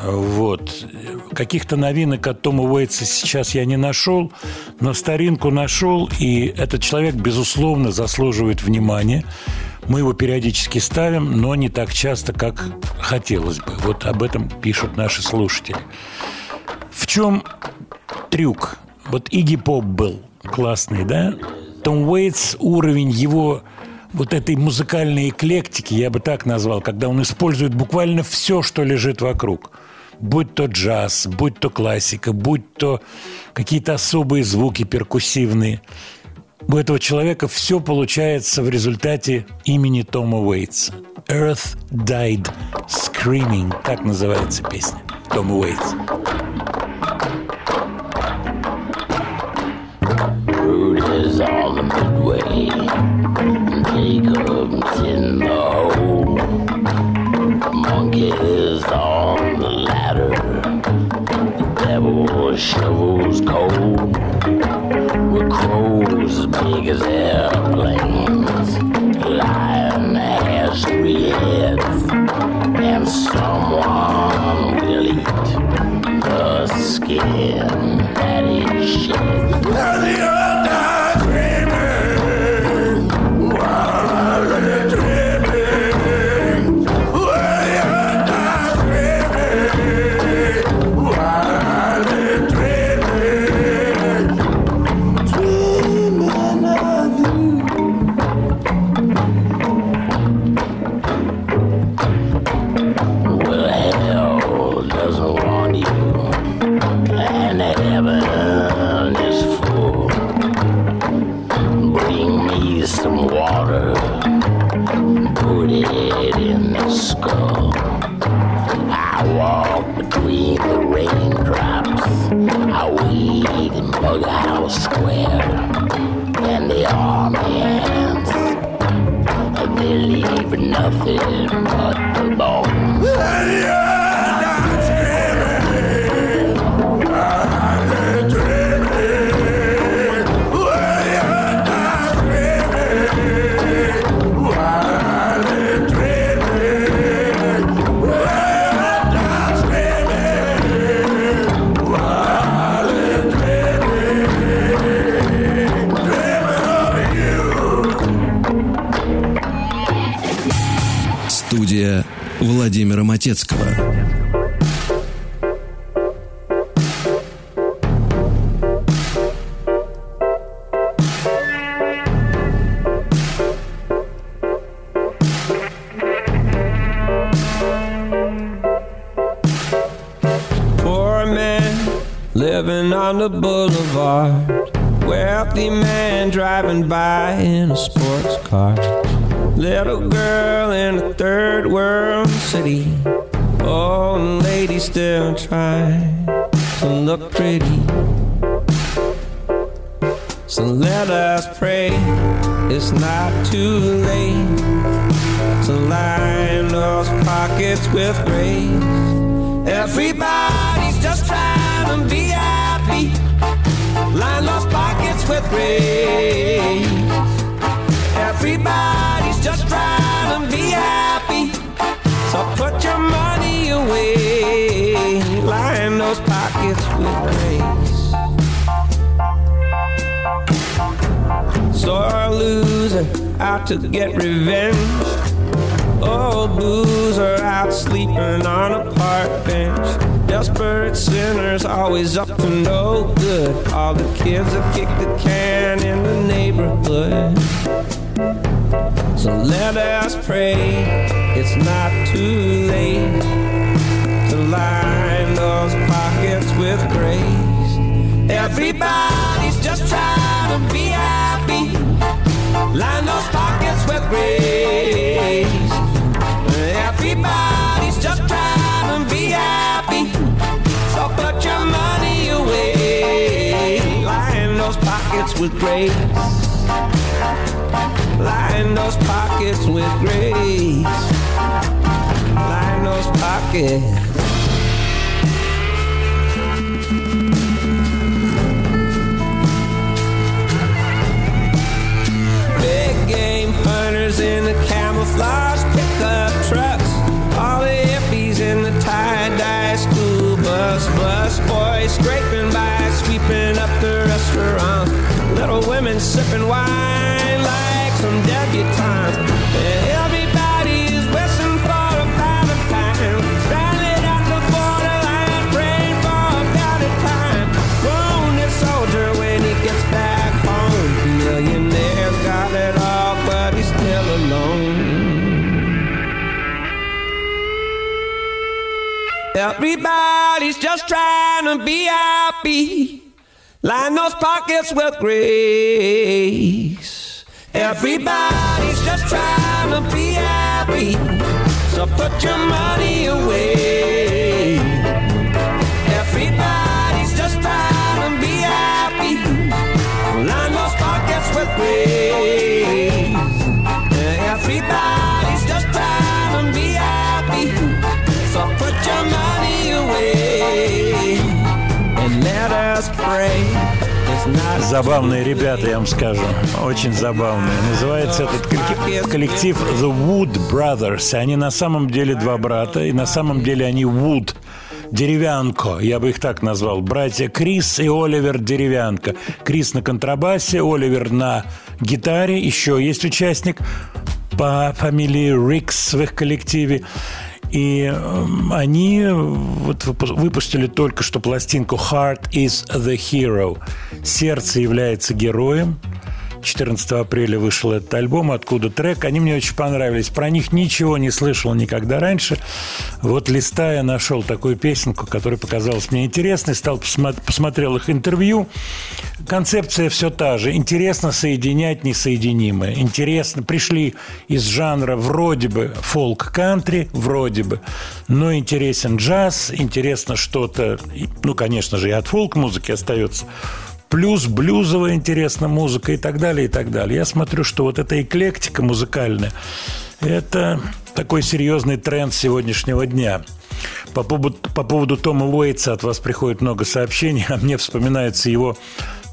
Вот. Каких-то новинок от Тома Уэйтса сейчас я не нашел, но старинку нашел, и этот человек, безусловно, заслуживает внимания. Мы его периодически ставим, но не так часто, как хотелось бы. Вот об этом пишут наши слушатели. В чем трюк? Вот Игги Поп был классный, да? Том Уэйтс, уровень его вот этой музыкальной эклектики, я бы так назвал, когда он использует буквально все, что лежит вокруг. Будь то джаз, будь то классика, будь то какие-то особые звуки перкуссивные. У этого человека все получается в результате имени Тома Уэйтса. Earth Died Screaming, так называется песня Тома Уэйтса. Jacob's in the hole. Monkey is on the ladder. The devil shovels coal. With crows as big as airplanes. Lion has three heads. And someone will eat the skin that is shed. Владимира Матецкого. To get revenge. Old boozer out sleeping on a park bench. Desperate sinners always up to no good. All the kids that kick the can in the neighborhood. So let us pray it's not too late to line those pockets with grace. Everybody's just trying to be happy. With grace. Line those pockets with grace. Line those pockets. Big game hunters in the camouflage pickup trucks. All the hippies in the tie-dye school bus. Bus boys scraping by, sweeping up the restaurant. Little women sipping wine like some debutantes. And everybody wishing for a. Standing at the borderline, praying for a better time. Soldier when he gets back home. Got it all, but he's still alone. Everybody's just trying to be happy. Line those pockets with grace. Everybody's just trying to be happy. So put your money away. Забавные ребята, я вам скажу. Очень забавные. Называется этот коллектив, The Wood Brothers. Они на самом деле два брата, и на самом деле они Wood. Деревянко, я бы их так назвал. Братья Крис и Оливер Деревянко. Крис на контрабасе, Оливер на гитаре. Еще есть участник по фамилии Рикс в их коллективе. И эм, они вот выпу- выпустили только что пластинку «Heart is the Hero». Сердце является героем. 14 апреля вышел этот альбом, откуда трек. Они мне очень понравились. Про них ничего не слышал никогда раньше. Вот листая, нашел такую песенку, которая показалась мне интересной. Стал посмотрел их интервью. Концепция все та же. Интересно соединять несоединимое. Интересно. Пришли из жанра вроде бы фолк-кантри, вроде бы, но интересен джаз, интересно что-то, ну, конечно же, и от фолк-музыки остается плюс блюзовая интересная музыка и так далее, и так далее. Я смотрю, что вот эта эклектика музыкальная – это такой серьезный тренд сегодняшнего дня. По поводу, по поводу Тома Уэйтса от вас приходит много сообщений, а мне вспоминаются его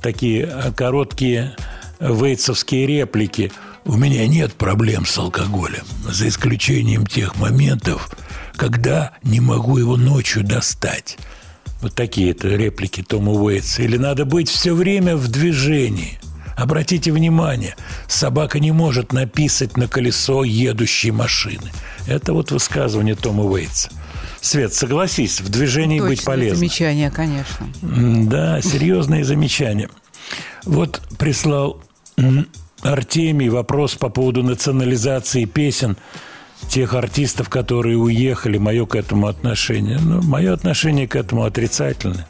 такие короткие вейтсовские реплики. «У меня нет проблем с алкоголем, за исключением тех моментов, когда не могу его ночью достать». Вот такие это реплики Тома Уэйтса. Или надо быть все время в движении. Обратите внимание, собака не может написать на колесо едущей машины. Это вот высказывание Тома Уэйтса. Свет, согласись, в движении Точно, быть полезно. замечание, конечно. Да, серьезные замечания. Вот прислал Артемий вопрос по поводу национализации песен – тех артистов, которые уехали, мое к этому отношение. Ну, мое отношение к этому отрицательное.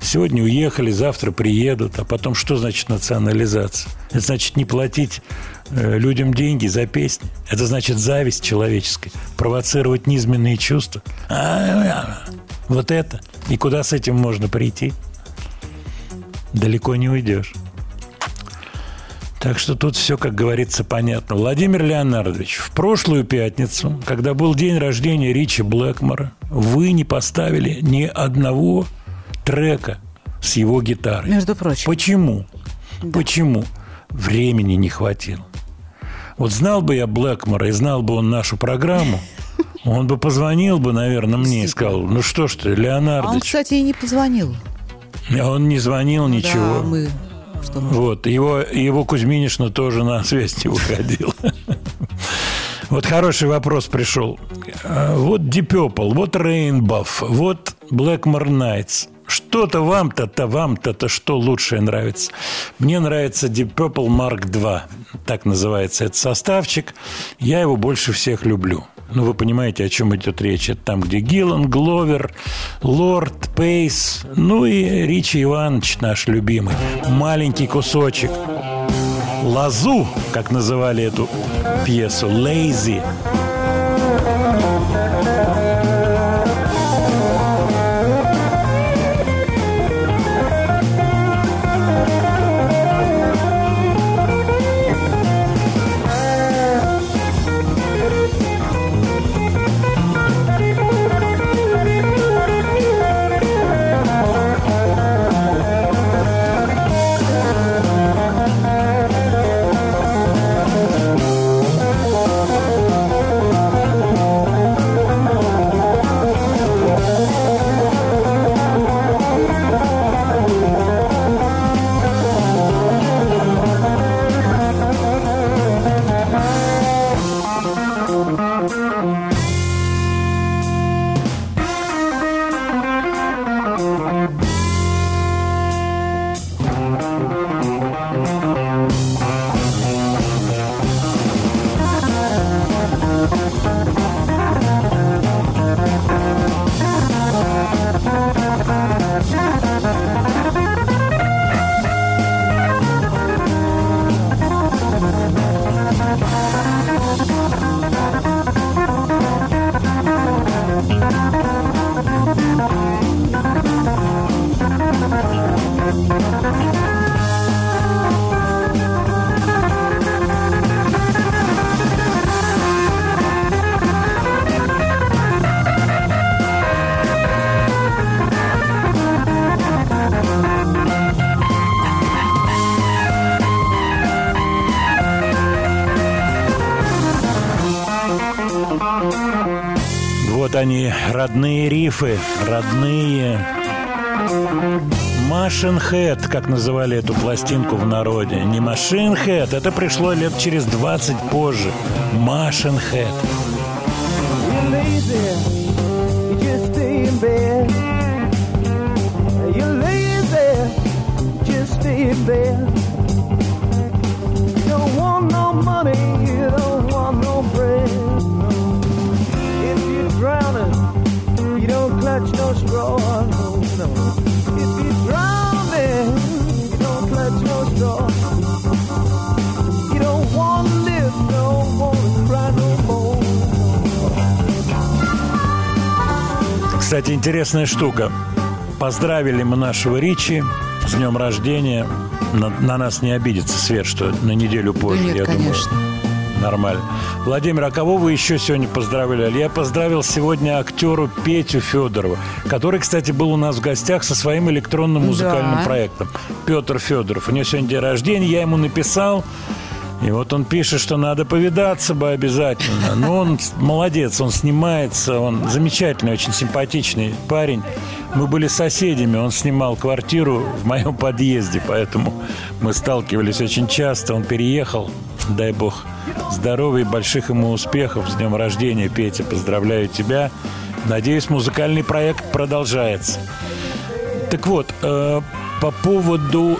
Сегодня уехали, завтра приедут, а потом что значит национализация? Это значит не платить э, людям деньги за песни. Это значит зависть человеческая, провоцировать низменные чувства. А, вот это. И куда с этим можно прийти? Далеко не уйдешь. Так что тут все, как говорится, понятно. Владимир Леонардович, в прошлую пятницу, когда был день рождения Ричи Блэкмора, вы не поставили ни одного трека с его гитарой. Между прочим. Почему? Да. Почему? Времени не хватило. Вот знал бы я Блэкмора и знал бы он нашу программу, он бы позвонил бы, наверное, мне и сказал, ну что ж ты, Леонардович. А он, кстати, и не позвонил. Он не звонил, ничего. Да, мы что Вот, его, его Кузьминишна тоже на связь не выходил. Вот хороший вопрос пришел. А, вот Deep Purple, вот Rainbow, вот Blackmore Nights. Что-то вам-то, то вам-то-то что лучшее нравится? Мне нравится Deep Purple Mark II. Так называется этот составчик. Я его больше всех люблю. Ну, вы понимаете, о чем идет речь. Это там, где Гиллан, Гловер, Лорд, Пейс, ну и Ричи Иванович наш любимый. Маленький кусочек. Лазу, как называли эту пьесу, Лейзи. Они, родные рифы, родные... Машинхед, как называли эту пластинку в народе. Не Машинхед, это пришло лет через 20 позже. Машинхед. door. Кстати, интересная штука. Поздравили мы нашего Ричи с днем рождения. На, на нас не обидится Свет, что на неделю позже, нет, я конечно. думаю. Нормально. Владимир, а кого вы еще сегодня поздравляли? Я поздравил сегодня актеру Петю Федорова, который, кстати, был у нас в гостях со своим электронным музыкальным Да. проектом. Петр Федоров. У него сегодня день рождения, я ему написал. И вот он пишет, что надо повидаться бы обязательно. Но он молодец, он снимается, он замечательный, очень симпатичный парень. Мы были соседями, он снимал квартиру в моем подъезде, поэтому мы сталкивались очень часто. Он переехал, дай бог здоровья и больших ему успехов. С днем рождения, Петя, поздравляю тебя. Надеюсь, музыкальный проект продолжается. Так вот, э, по поводу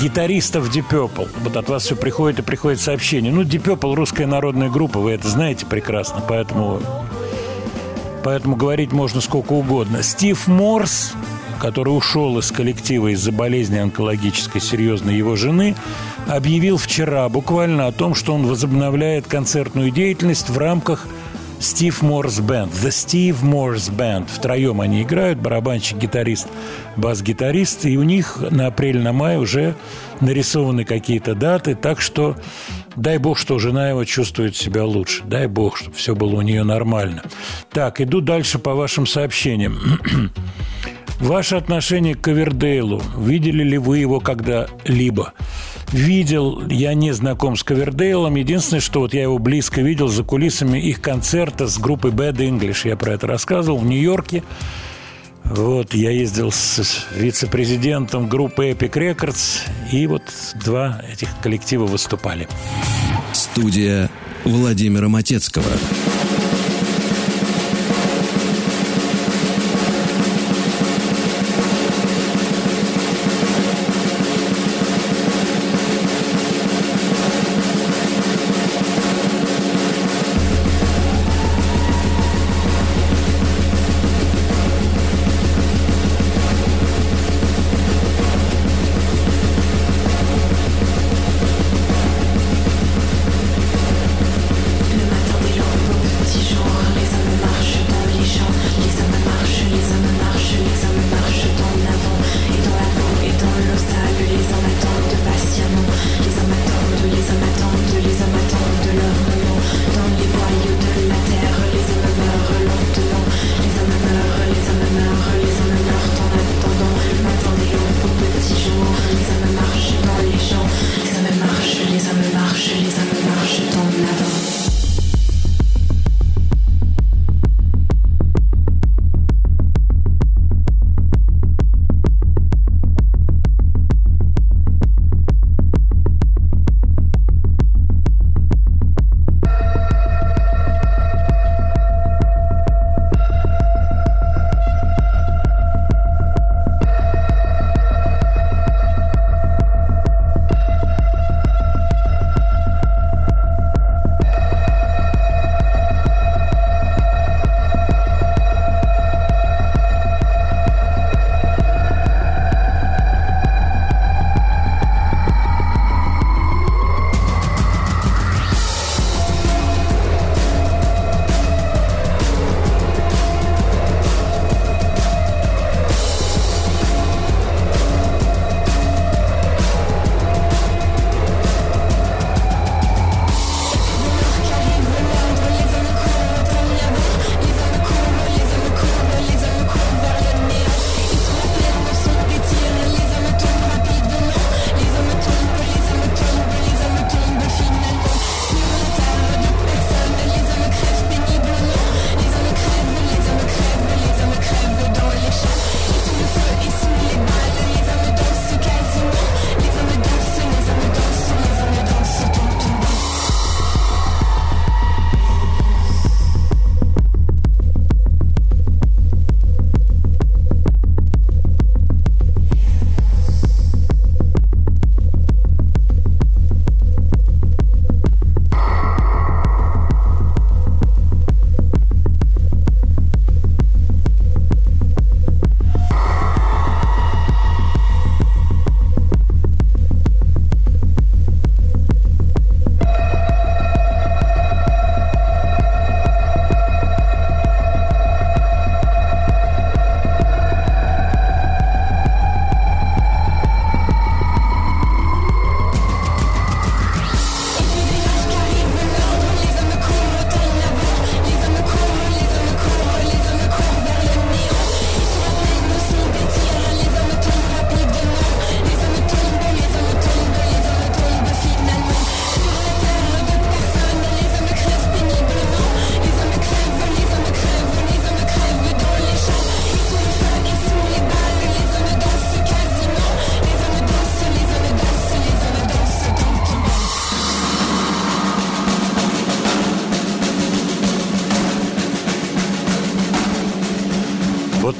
гитаристов Deep Purple. Вот от вас все приходит и приходит сообщение. Ну, Deep Purple русская народная группа, вы это знаете прекрасно, поэтому, поэтому говорить можно сколько угодно. Стив Морс, который ушел из коллектива из-за болезни онкологической серьезной его жены, объявил вчера буквально о том, что он возобновляет концертную деятельность в рамках Стив Морс Бенд. The Steve Morse Band. Втроем они играют, барабанщик, гитарист, бас-гитарист. И у них на апрель, на май уже нарисованы какие-то даты. Так что дай бог, что жена его чувствует себя лучше. Дай бог, чтобы все было у нее нормально. Так, иду дальше по вашим сообщениям. Ваше отношение к Ковердейлу. Видели ли вы его когда-либо? Видел, я не знаком с Ковердейлом. Единственное, что вот я его близко видел за кулисами их концерта с группой Bad English. Я про это рассказывал в Нью-Йорке. Вот, я ездил с вице-президентом группы Epic Records, и вот два этих коллектива выступали. Студия Владимира Матецкого.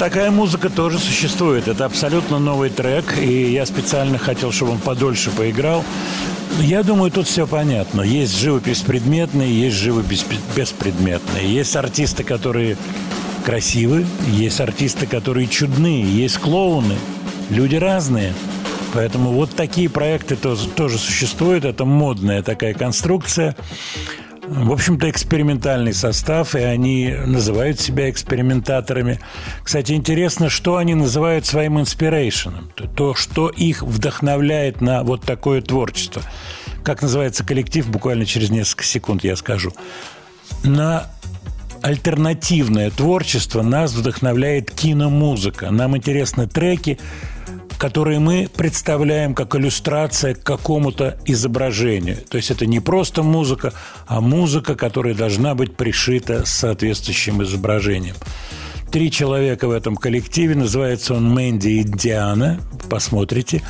Такая музыка тоже существует. Это абсолютно новый трек, и я специально хотел, чтобы он подольше поиграл. Я думаю, тут все понятно. Есть живопись предметная, есть живопись беспредметная. Есть артисты, которые красивы, есть артисты, которые чудные, есть клоуны. Люди разные. Поэтому вот такие проекты тоже, тоже существуют. Это модная такая конструкция. В общем-то, экспериментальный состав, и они называют себя экспериментаторами. Кстати, интересно, что они называют своим инспирейшеном. То, что их вдохновляет на вот такое творчество. Как называется коллектив, буквально через несколько секунд я скажу. На альтернативное творчество нас вдохновляет киномузыка. Нам интересны треки, которые мы представляем как иллюстрация к какому-то изображению. То есть это не просто музыка, а музыка, которая должна быть пришита с соответствующим изображением. Три человека в этом коллективе, называется он Мэнди и Диана, посмотрите.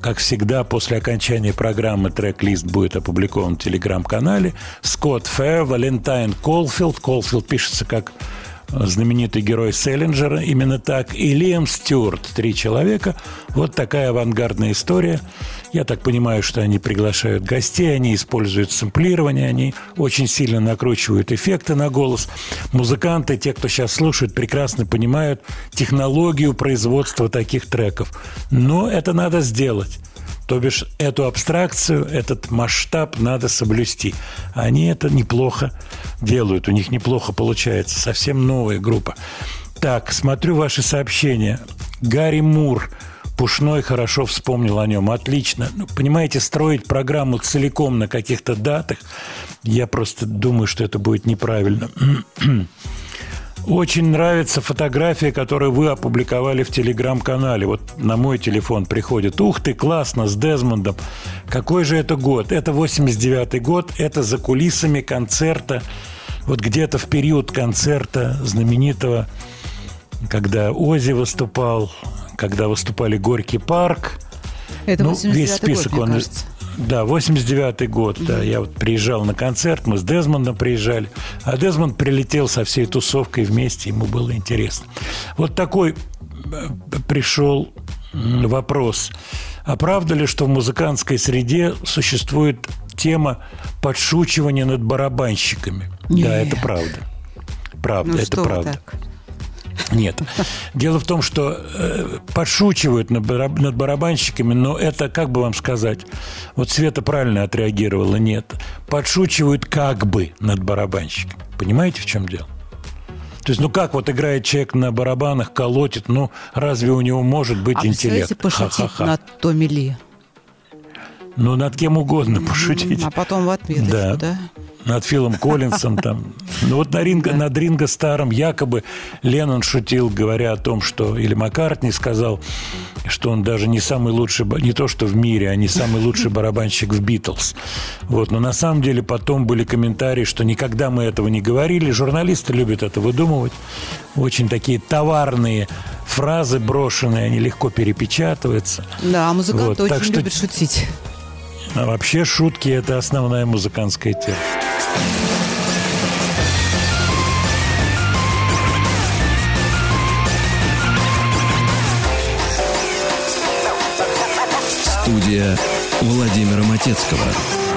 Как всегда, после окончания программы трек-лист будет опубликован в телеграм-канале. Скотт Фэр, Валентайн Колфилд. Колфилд пишется как знаменитый герой Селлинджера, именно так, и Лиам Стюарт, три человека. Вот такая авангардная история. Я так понимаю, что они приглашают гостей, они используют сэмплирование, они очень сильно накручивают эффекты на голос. Музыканты, те, кто сейчас слушает, прекрасно понимают технологию производства таких треков. Но это надо сделать. То бишь эту абстракцию, этот масштаб надо соблюсти. Они это неплохо делают, у них неплохо получается. Совсем новая группа. Так, смотрю ваши сообщения. Гарри Мур. Пушной хорошо вспомнил о нем. Отлично. Ну, понимаете, строить программу целиком на каких-то датах, я просто думаю, что это будет неправильно. Очень нравится фотография, которую вы опубликовали в телеграм-канале. Вот на мой телефон приходит. Ух ты, классно, с Дезмондом. Какой же это год? Это 89-й год, это за кулисами концерта. Вот где-то в период концерта знаменитого, когда Ози выступал, когда выступали Горький парк. Это ну, весь список год, он... Кажется. Да, 89-й год, да. Я вот приезжал на концерт, мы с Дезмондом приезжали. А Дезмонд прилетел со всей тусовкой вместе, ему было интересно. Вот такой э, пришел вопрос. А правда ли, что в музыкантской среде существует тема подшучивания над барабанщиками? Нет. Да, это правда. Правда, ну, это правда. Так? Нет. Дело в том, что э, подшучивают над, над барабанщиками, но это, как бы вам сказать, вот Света правильно отреагировала, нет. Подшучивают как бы над барабанщиками. Понимаете, в чем дело? То есть, ну как вот играет человек на барабанах, колотит, ну разве у него может быть а интеллект? пошутить Ха-ха-ха. над Томми Ли? Ну, над кем угодно пошутить. А потом в ответ да. да? Над Филом Коллинсом там. Ну вот на Ринго, над Ринго Старом якобы Леннон шутил, говоря о том, что... Или Маккартни сказал, что он даже не самый лучший... Не то, что в мире, а не самый лучший барабанщик в Битлз. Вот. Но на самом деле потом были комментарии, что никогда мы этого не говорили. Журналисты любят это выдумывать. Очень такие товарные фразы брошенные, они легко перепечатываются. Да, музыканты вот. очень что... любят шутить. А вообще шутки – это основная музыкантская тема. Студия Владимира Матецкого.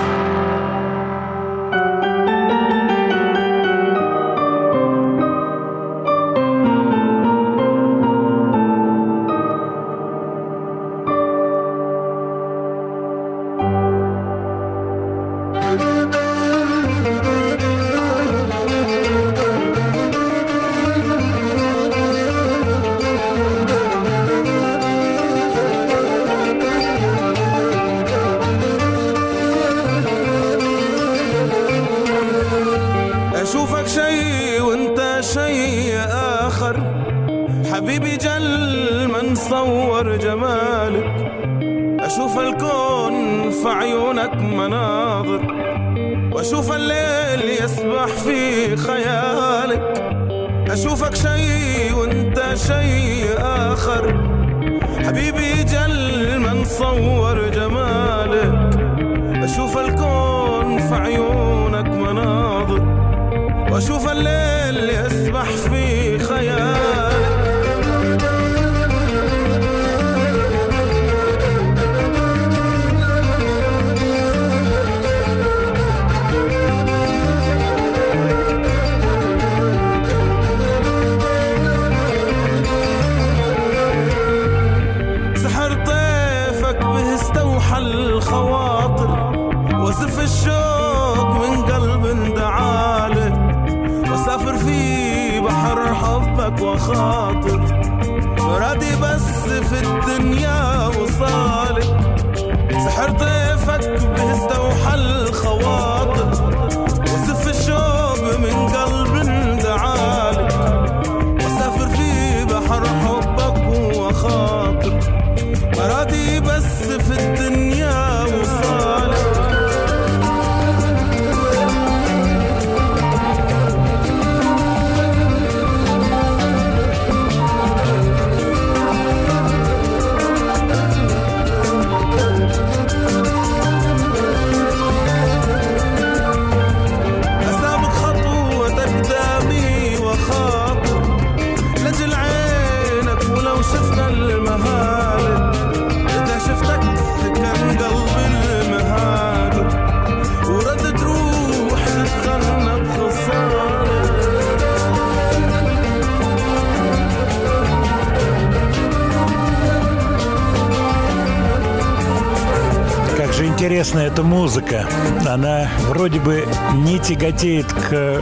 Же интересна эта музыка. Она вроде бы не тяготеет к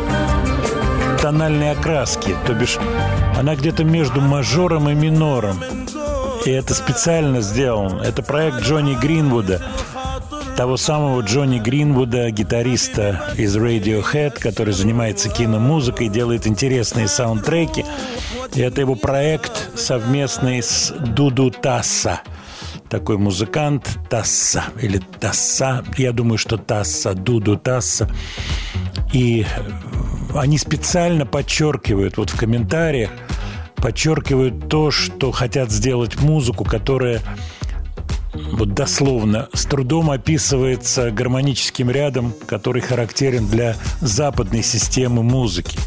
тональной окраске, то бишь она где-то между мажором и минором. И это специально сделано. Это проект Джонни Гринвуда, того самого Джонни Гринвуда, гитариста из Radiohead, который занимается киномузыкой, делает интересные саундтреки. И это его проект совместный с Дуду Тасса такой музыкант Тасса или Тасса, я думаю, что Тасса, Дуду Тасса. И они специально подчеркивают вот в комментариях, подчеркивают то, что хотят сделать музыку, которая вот дословно с трудом описывается гармоническим рядом, который характерен для западной системы музыки.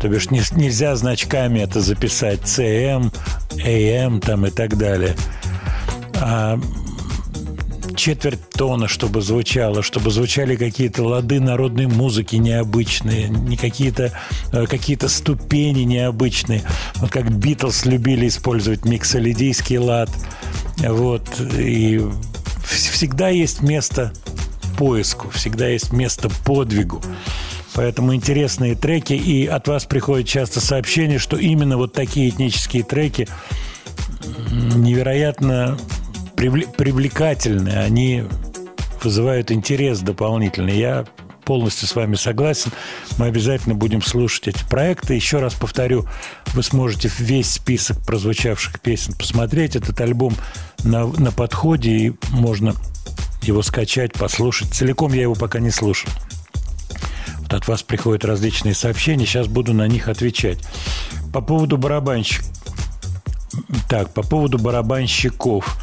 То бишь не- нельзя значками это записать CM, AM там и так далее. А четверть тона, чтобы звучало, чтобы звучали какие-то лады народной музыки необычные, не какие-то э, какие-то ступени необычные. Вот как Битлз любили использовать миксолидийский лад. Вот. И всегда есть место поиску, всегда есть место подвигу. Поэтому интересные треки, и от вас приходит часто сообщение, что именно вот такие этнические треки невероятно привлекательны, они вызывают интерес дополнительный. Я полностью с вами согласен. Мы обязательно будем слушать эти проекты. Еще раз повторю, вы сможете весь список прозвучавших песен посмотреть. Этот альбом на, на подходе, и можно его скачать, послушать. Целиком я его пока не слушал. Вот от вас приходят различные сообщения, сейчас буду на них отвечать. По поводу барабанщик. Так, по поводу барабанщиков.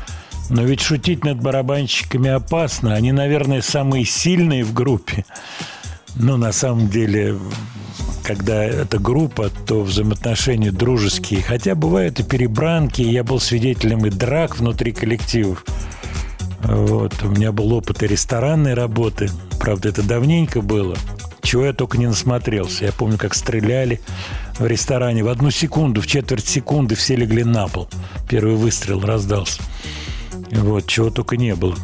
Но ведь шутить над барабанщиками опасно. Они, наверное, самые сильные в группе. Но на самом деле, когда это группа, то взаимоотношения дружеские. Хотя бывают и перебранки. Я был свидетелем и драк внутри коллективов. Вот. У меня был опыт и ресторанной работы. Правда, это давненько было. Чего я только не насмотрелся. Я помню, как стреляли в ресторане. В одну секунду, в четверть секунды все легли на пол. Первый выстрел раздался. Вот, чего только не было.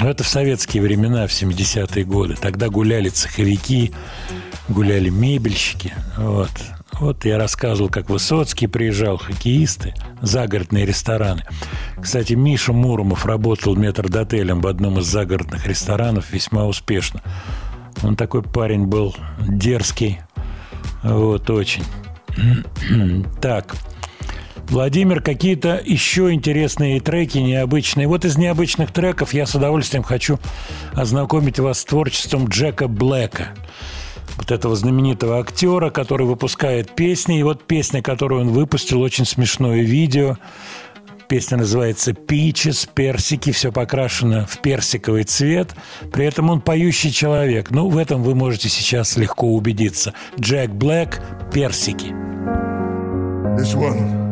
Но это в советские времена, в 70-е годы. Тогда гуляли цеховики, гуляли мебельщики. Вот. Вот я рассказывал, как Высоцкий приезжал, хоккеисты, загородные рестораны. Кстати, Миша Муромов работал метрдотелем в одном из загородных ресторанов весьма успешно. Он такой парень был дерзкий, вот, очень. Так, Владимир, какие-то еще интересные треки, необычные. Вот из необычных треков я с удовольствием хочу ознакомить вас с творчеством Джека Блэка. Вот этого знаменитого актера, который выпускает песни. И вот песня, которую он выпустил, очень смешное видео. Песня называется «Peaches», «Персики», все покрашено в персиковый цвет. При этом он поющий человек. Ну, в этом вы можете сейчас легко убедиться. Джек Блэк «Персики». This one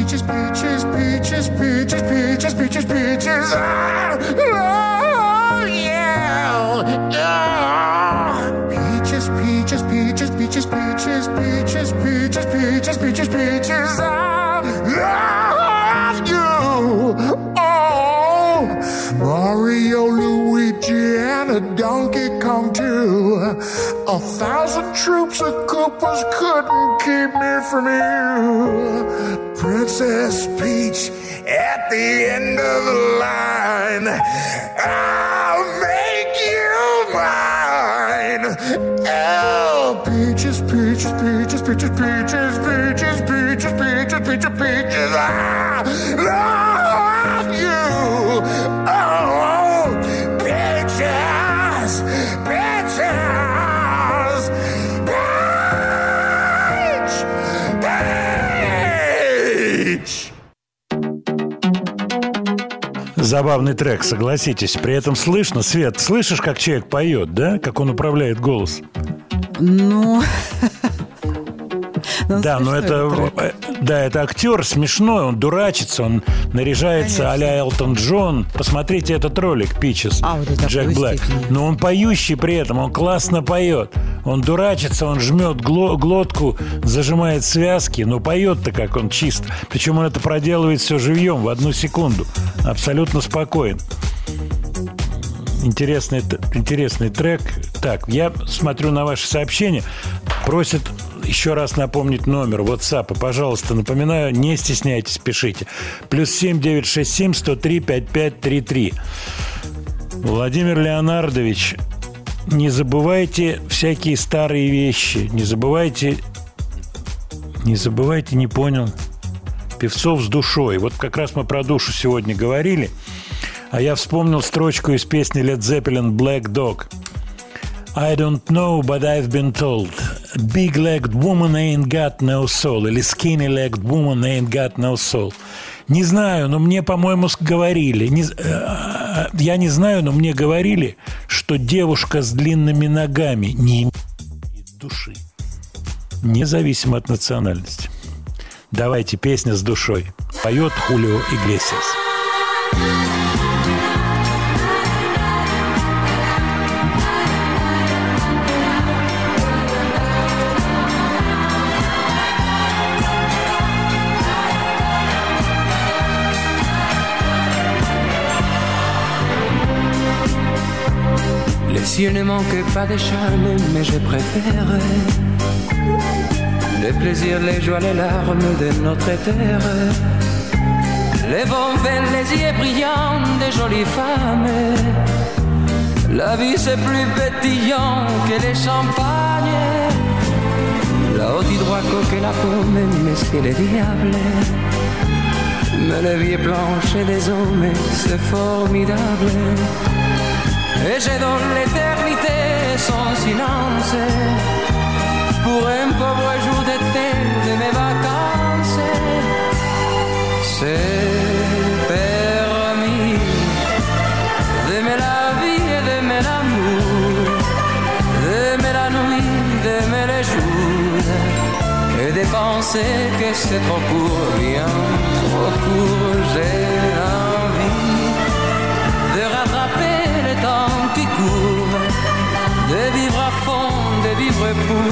peaches, peaches, peaches, peaches, peaches, peaches. I love you. Yeah. Peaches, peaches, peaches, peaches, peaches, peaches, peaches, peaches, peaches, peaches. I love you. Oh, Mario, Luigi, and a Donkey Kong too. A thousand troops of Koopas couldn't keep me from you. Princess Peach at the end of the line. I'll make you mine. Oh, peaches, peaches, peaches, peaches, peaches, peaches, peaches, peaches, peaches, peaches. I love Забавный трек, согласитесь. При этом слышно, Свет, слышишь, как человек поет, да? Как он управляет голос? Ну... Да, но это, этот э, да, это актер смешной, он дурачится, он наряжается Конечно. а-ля Элтон Джон. Посмотрите этот ролик, Пичес, А, вот Джек Блэк. степени. Но он поющий при этом, он классно поет. Он дурачится, он жмет гло- глотку, зажимает связки, но поет-то как он чист. Причем он это проделывает все живьем в одну секунду. Абсолютно спокоен. Интересный, интересный трек. Так, я смотрю на ваши сообщения. Просят еще раз напомнить номер WhatsApp. Пожалуйста, напоминаю, не стесняйтесь, пишите. Плюс 7 967 103 5533. Владимир Леонардович, не забывайте всякие старые вещи. Не забывайте... Не забывайте, не понял. Певцов с душой. Вот как раз мы про душу сегодня говорили. А я вспомнил строчку из песни Led Zeppelin «Black Dog». I don't know, but I've been told. Big-legged woman ain't got no soul. Или skinny-legged woman ain't got no soul. Не знаю, но мне, по-моему, говорили. Не з- э, я не знаю, но мне говорили, что девушка с длинными ногами не имеет души. Независимо от национальности. Давайте песня с душой. Поет Хулио Иглесиас. Cieux ne manquent pas de charme, mais je préfère les plaisirs, les joies, les larmes de notre terre. Les bons vins, les yeux brillants des jolies femmes. La vie c'est plus pétillant que les champagnes. Là-haut du droit coque la pomme, mais c'est le diable. Mais les vies blanches des hommes, c'est formidable. Et je donne l'éternité son silence pour un pauvre jour d'été de mes vacances. C'est permis d'aimer la vie et d'aimer l'amour, d'aimer la nuit, d'aimer les jours et de penser que c'est trop court, bien trop court. J'ai de vivre à fond, de vivre pour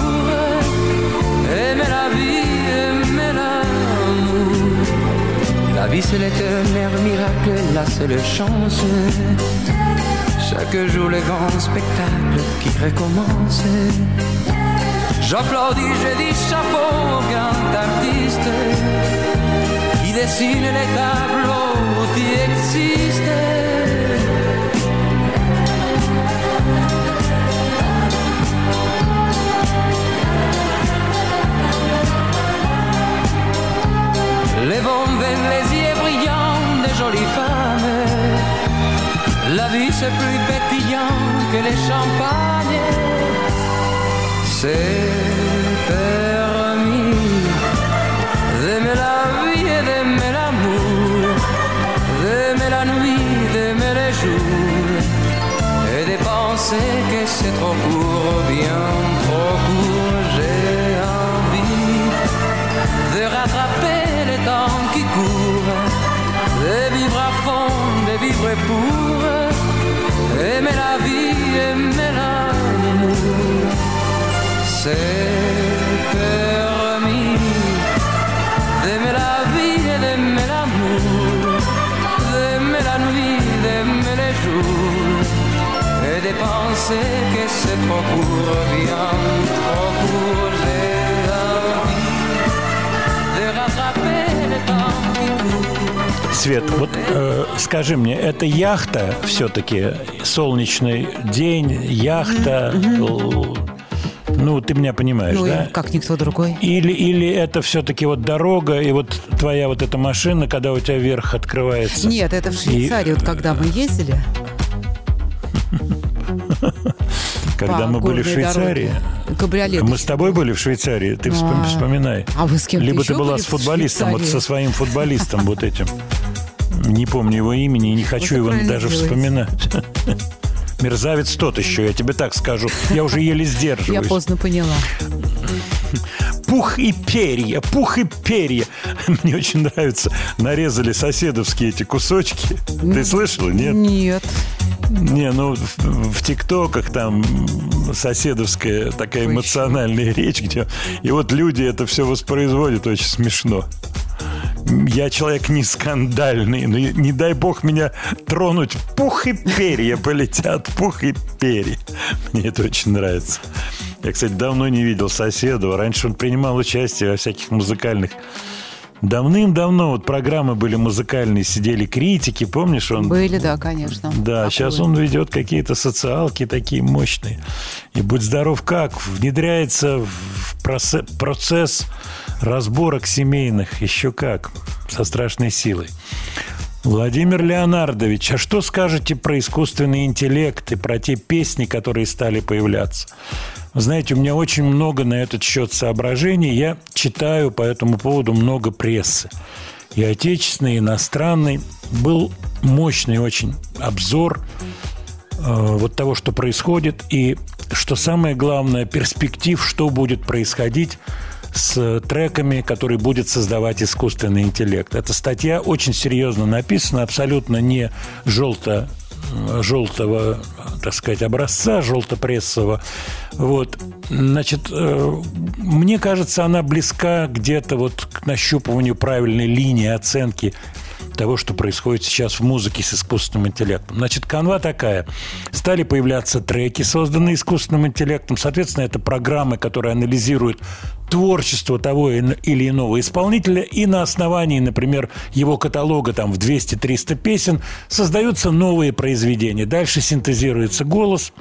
aimer la vie, aimer l'amour. La vie c'est l'éternel miracle, la seule chance. Chaque jour le grand spectacle qui recommence. J'applaudis, je dis chapeau au grand artiste qui dessine les tableaux qui existent. Les yeux brillants des jolies femmes. La vie c'est plus pétillant que les champagnes. C'est permis d'aimer la vie et d'aimer l'amour, d'aimer la nuit, d'aimer les jours et des pensées que c'est trop court, bien trop court. Court, de vivre à fond, de vivre pour aimer la vie, aimer l'amour. C'est permis d'aimer la vie et d'aimer l'amour, d'aimer la nuit, d'aimer les jours, et de penser que c'est trop court, bien trop court. Свет, вот э, скажи мне, это яхта все-таки, солнечный день, яхта, ну, ты меня понимаешь, Ну, и да? как никто другой. Или, или это все-таки вот дорога, и вот твоя вот эта машина, когда у тебя верх открывается. Нет, это в И- Швейцарии, вот когда мы ездили. Когда мы были в Швейцарии. Кабриолет. Мы с тобой были в Швейцарии, ты А. вспоминай. А вы с кем-то Либо ты была с футболистом, вот со своим футболистом вот этим. Не помню его имени и не хочу его даже делаете. вспоминать. Мерзавец тот еще, я тебе так скажу. Я уже еле Я сдерживаюсь. поздно поняла. Пух и перья, пух и перья. Мне очень нравится. Нарезали соседовские эти кусочки. Ты слышала, нет? Нет. Не, ну в, в ТикТоках там соседовская такая эмоциональная речь, где и вот люди это все воспроизводят, очень смешно. Я человек не скандальный, но не дай бог меня тронуть. Пух и перья полетят, пух и перья. Мне это очень нравится. Я, кстати, давно не видел соседа. Раньше он принимал участие во всяких музыкальных Давным-давно вот программы были музыкальные, сидели критики, помнишь, он Были, да, конечно. да, Такое. сейчас он ведет какие-то социалки такие мощные. И будь здоров как, внедряется в процесс разборок семейных, еще как, со страшной силой. Владимир Леонардович, а что скажете про искусственный интеллект и про те песни, которые стали появляться? Знаете, у меня очень много на этот счет соображений. Я читаю по этому поводу много прессы. И отечественной, и иностранной. Был мощный очень обзор э, вот того, что происходит, и, что самое главное, перспектив, что будет происходить с треками, которые будет создавать искусственный интеллект. Эта статья очень серьезно написана, абсолютно не желто желтого, так сказать, образца, желтопрессового. Вот. Значит, э, мне кажется, она близка где-то вот к нащупыванию правильной линии оценки того, что происходит сейчас в музыке с искусственным интеллектом. Значит, канва такая. Стали появляться треки, созданные искусственным интеллектом. Соответственно, это программы, которые анализируют творчество того или иного исполнителя, и на основании, например, его каталога там в 200-300 песен создаются новые произведения. Дальше синтезируется голос.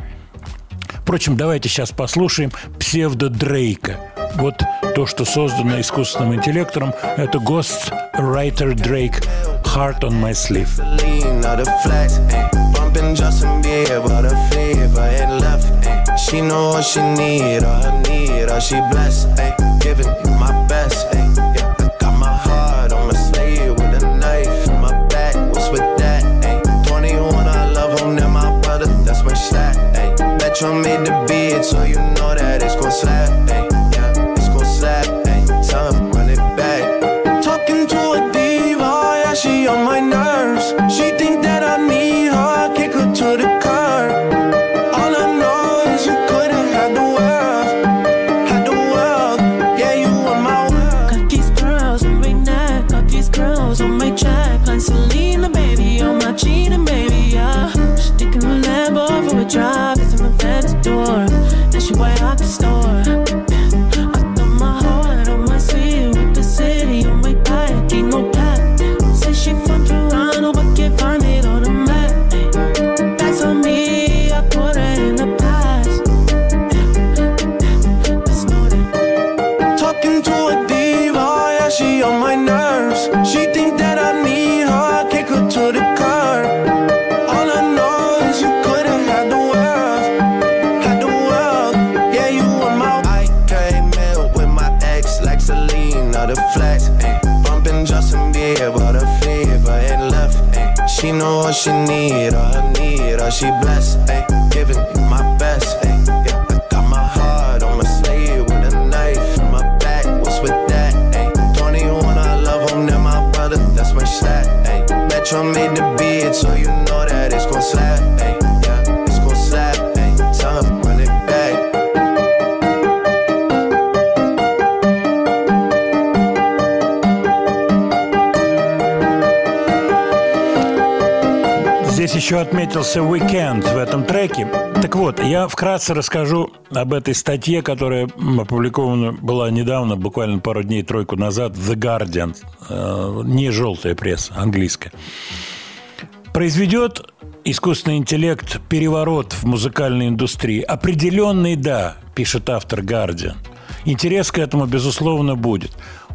Впрочем, давайте сейчас послушаем псевдо Дрейка. Вот то, что создано искусственным интеллектом, это Ghost Writer Drake Heart on My Sleeve. lean of the flex, ayy. Bumping Justin Bieber, the fever ain't left, ayy. She know what she need, or her need, or she blessed, ayy. Giving you my best, ayy. Yeah, I got my heart on my sleeve with a knife in my back. What's with that, ayy? 21, I love him, they're my brother, that's my stat, ayy. Metro made the еще отметился «Weekend» в этом треке. Так вот, я вкратце расскажу об этой статье, которая опубликована была недавно, буквально пару дней, тройку назад, в «The Guardian». Э, Не желтая пресса, английская. Произведет искусственный интеллект переворот в музыкальной индустрии? Определенный, да, пишет автор «Guardian». Интерес к этому, безусловно, будет.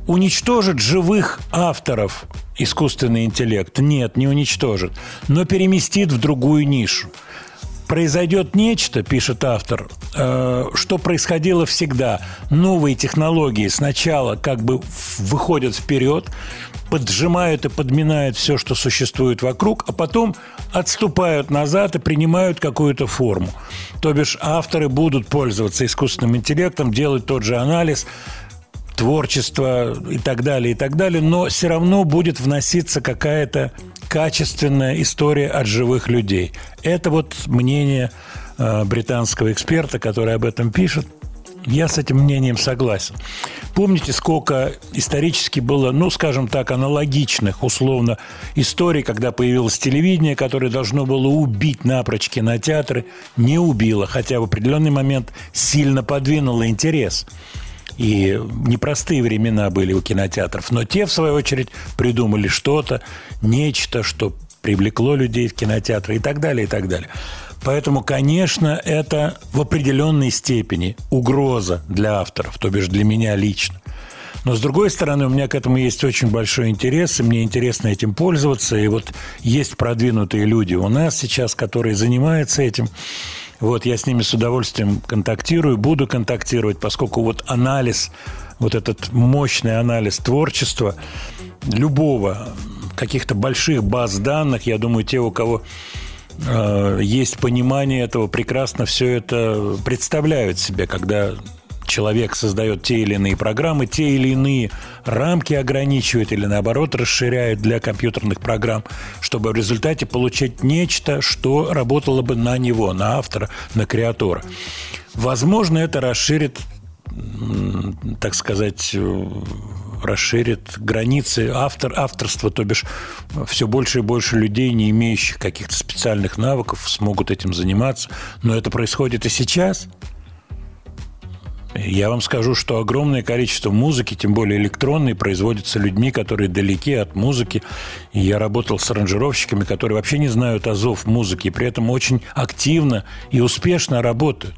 Уничтожит живых авторов искусственный интеллект? Нет, не уничтожит, но переместит в другую нишу. Произойдет нечто, пишет автор, э, что происходило всегда. Новые технологии сначала как бы выходят вперед, поджимают и подминают все, что существует вокруг, а потом отступают назад и принимают какую-то форму. То бишь авторы будут пользоваться искусственным интеллектом, делать тот же анализ, творчество и так далее, и так далее, но все равно будет вноситься какая-то качественная история от живых людей. Это вот мнение э, британского эксперта, который об этом пишет. Я с этим мнением согласен. Помните, сколько исторически было, ну, скажем так, аналогичных, условно, историй, когда появилось телевидение, которое должно было убить напрочь кинотеатры, не убило, хотя в определенный момент сильно подвинуло интерес. И непростые времена были у кинотеатров. Но те, в свою очередь, придумали что-то, нечто, что привлекло людей в кинотеатры и так далее, и так далее. Поэтому, конечно, это в определенной степени угроза для авторов, то бишь для меня лично. Но, с другой стороны, у меня к этому есть очень большой интерес, и мне интересно этим пользоваться. И вот есть продвинутые люди у нас сейчас, которые занимаются этим. Вот я с ними с удовольствием контактирую, буду контактировать, поскольку вот анализ, вот этот мощный анализ творчества любого, каких-то больших баз данных, я думаю, те, у кого э, есть понимание этого, прекрасно все это представляют себе, когда человек создает те или иные программы, те или иные рамки ограничивает или наоборот расширяет для компьютерных программ, чтобы в результате получить нечто, что работало бы на него, на автора, на креатора. Возможно, это расширит, так сказать, э, расширит границы автор, авторства, то бишь все больше и больше людей, не имеющих каких-то специальных навыков, смогут этим заниматься. Но это происходит и сейчас – я вам скажу, что огромное количество музыки, тем более электронной, производится людьми, которые далеки от музыки. Я работал с аранжировщиками, которые вообще не знают азов музыки, и при этом очень активно и успешно работают.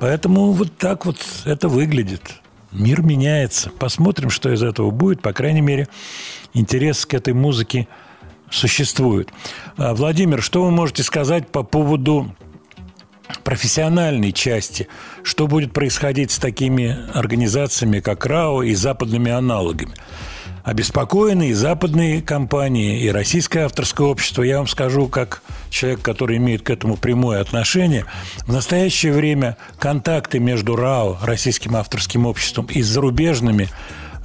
Поэтому вот так вот это выглядит. Мир меняется. Посмотрим, что из этого будет. По крайней мере, интерес к этой музыке существует. А, Владимир, что вы можете сказать по поводу профессиональной части, что будет происходить с такими организациями, как РАО и западными аналогами. Обеспокоены и западные компании, и российское авторское общество. Я вам скажу, как человек, который имеет к этому прямое отношение, в настоящее время контакты между РАО, российским авторским обществом, и зарубежными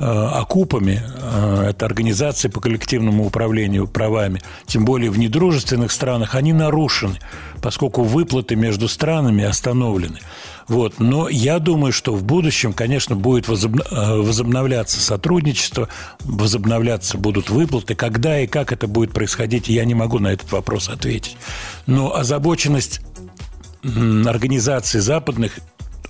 окупами, э, это организации по коллективному управлению правами, тем более в недружественных странах, они нарушены, поскольку выплаты между странами остановлены. Вот. Но я думаю, что в будущем, конечно, будет э, возобновляться сотрудничество, возобновляться будут выплаты. Когда и как это будет происходить, я не могу на этот вопрос ответить. Но озабоченность организаций западных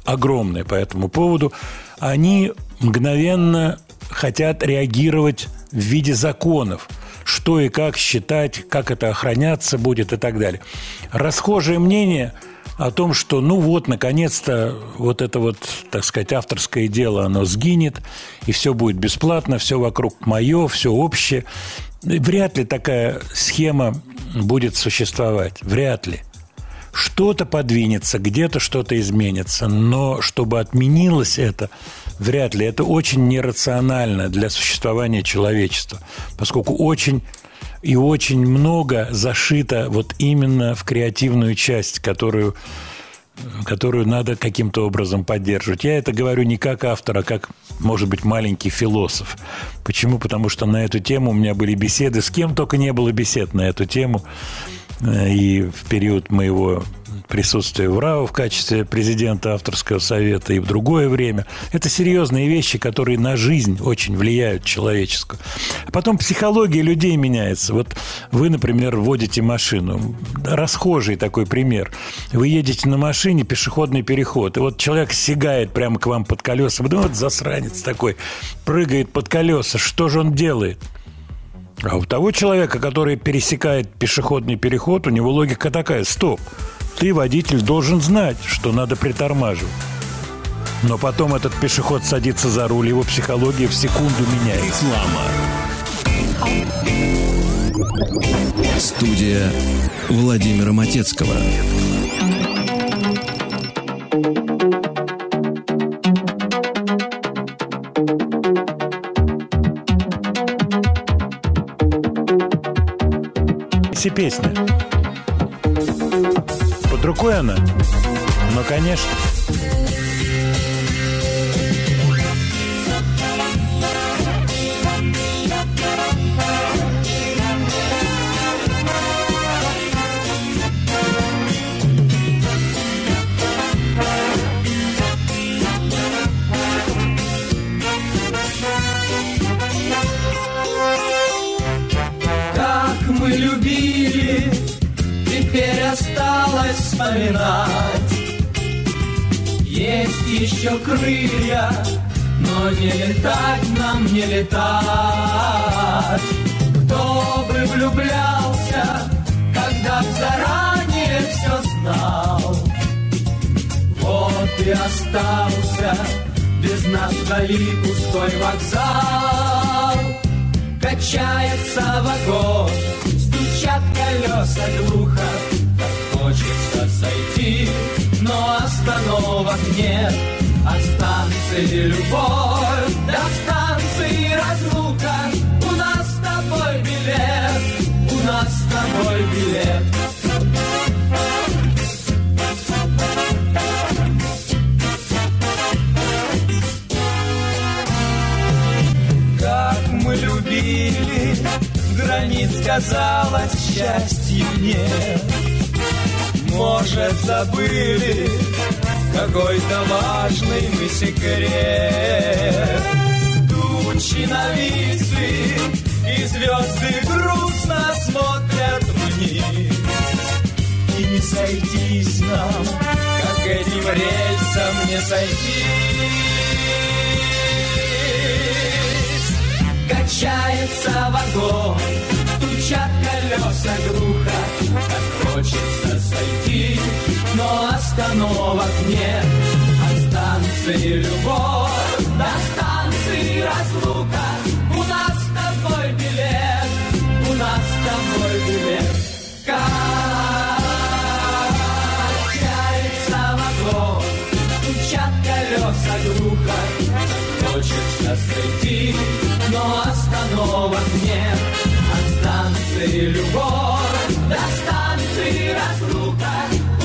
огромная по этому поводу. Они мгновенно хотят реагировать в виде законов, что и как считать, как это охраняться будет и так далее. Расхожее мнение о том, что ну вот, наконец-то вот это вот, так сказать, авторское дело, оно сгинет, и все будет бесплатно, все вокруг мое, все общее. Вряд ли такая схема будет существовать. Вряд ли. Что-то подвинется, где-то что-то изменится, но чтобы отменилось это, вряд ли. Это очень нерационально для существования человечества, поскольку очень И очень много зашито вот именно в креативную часть, которую которую надо каким-то образом поддерживать. Я это говорю не как автор, а как, может быть, маленький философ. Почему? Потому что на эту тему у меня были беседы, с кем только не было бесед на эту тему. Э, И в период моего присутствия в РАО в качестве президента авторского совета и в другое время. Это серьезные вещи, которые на жизнь очень влияют человеческую. А потом психология людей меняется. Вот вы, например, водите машину. Расхожий такой пример. Вы едете на машине, пешеходный переход, и вот человек сигает прямо к вам под колеса. Вы думаете, вот засранец такой, прыгает под колеса. Что же он делает? А у того человека, который пересекает пешеходный переход, у него логика такая. Стоп, ты, водитель, должен знать, что надо притормаживать. Но потом этот пешеход садится за руль, его психология в секунду меняется. Студия Владимира Матецкого. Все песня. Под рукой она? Ну, конечно. Вспоминать. Есть еще крылья, но не летать нам не летать. Кто бы влюблялся, когда заранее все знал. Вот и остался без нас вдали пустой вокзал. Качается вагон, стучат колеса глухо, хочется сойти, но остановок нет. От станции любовь до станции разлука. У нас с тобой билет, у нас с тобой билет. Мы любили, границ казалось счастью нет. Может, забыли какой-то важный мы секрет. Тучи нависли, и звезды грустно смотрят вниз. И не сойтись нам, как этим рельсам не сойтись. Качается вагон, стучат колеса глухо, хочется сойти, но остановок нет. От станции любовь до станции разлука. У нас с тобой билет, у нас с тобой билет. Качается вагон, стучат колеса глухо, Хочется сойти, но остановок нет. От станции любовь до станции разлука.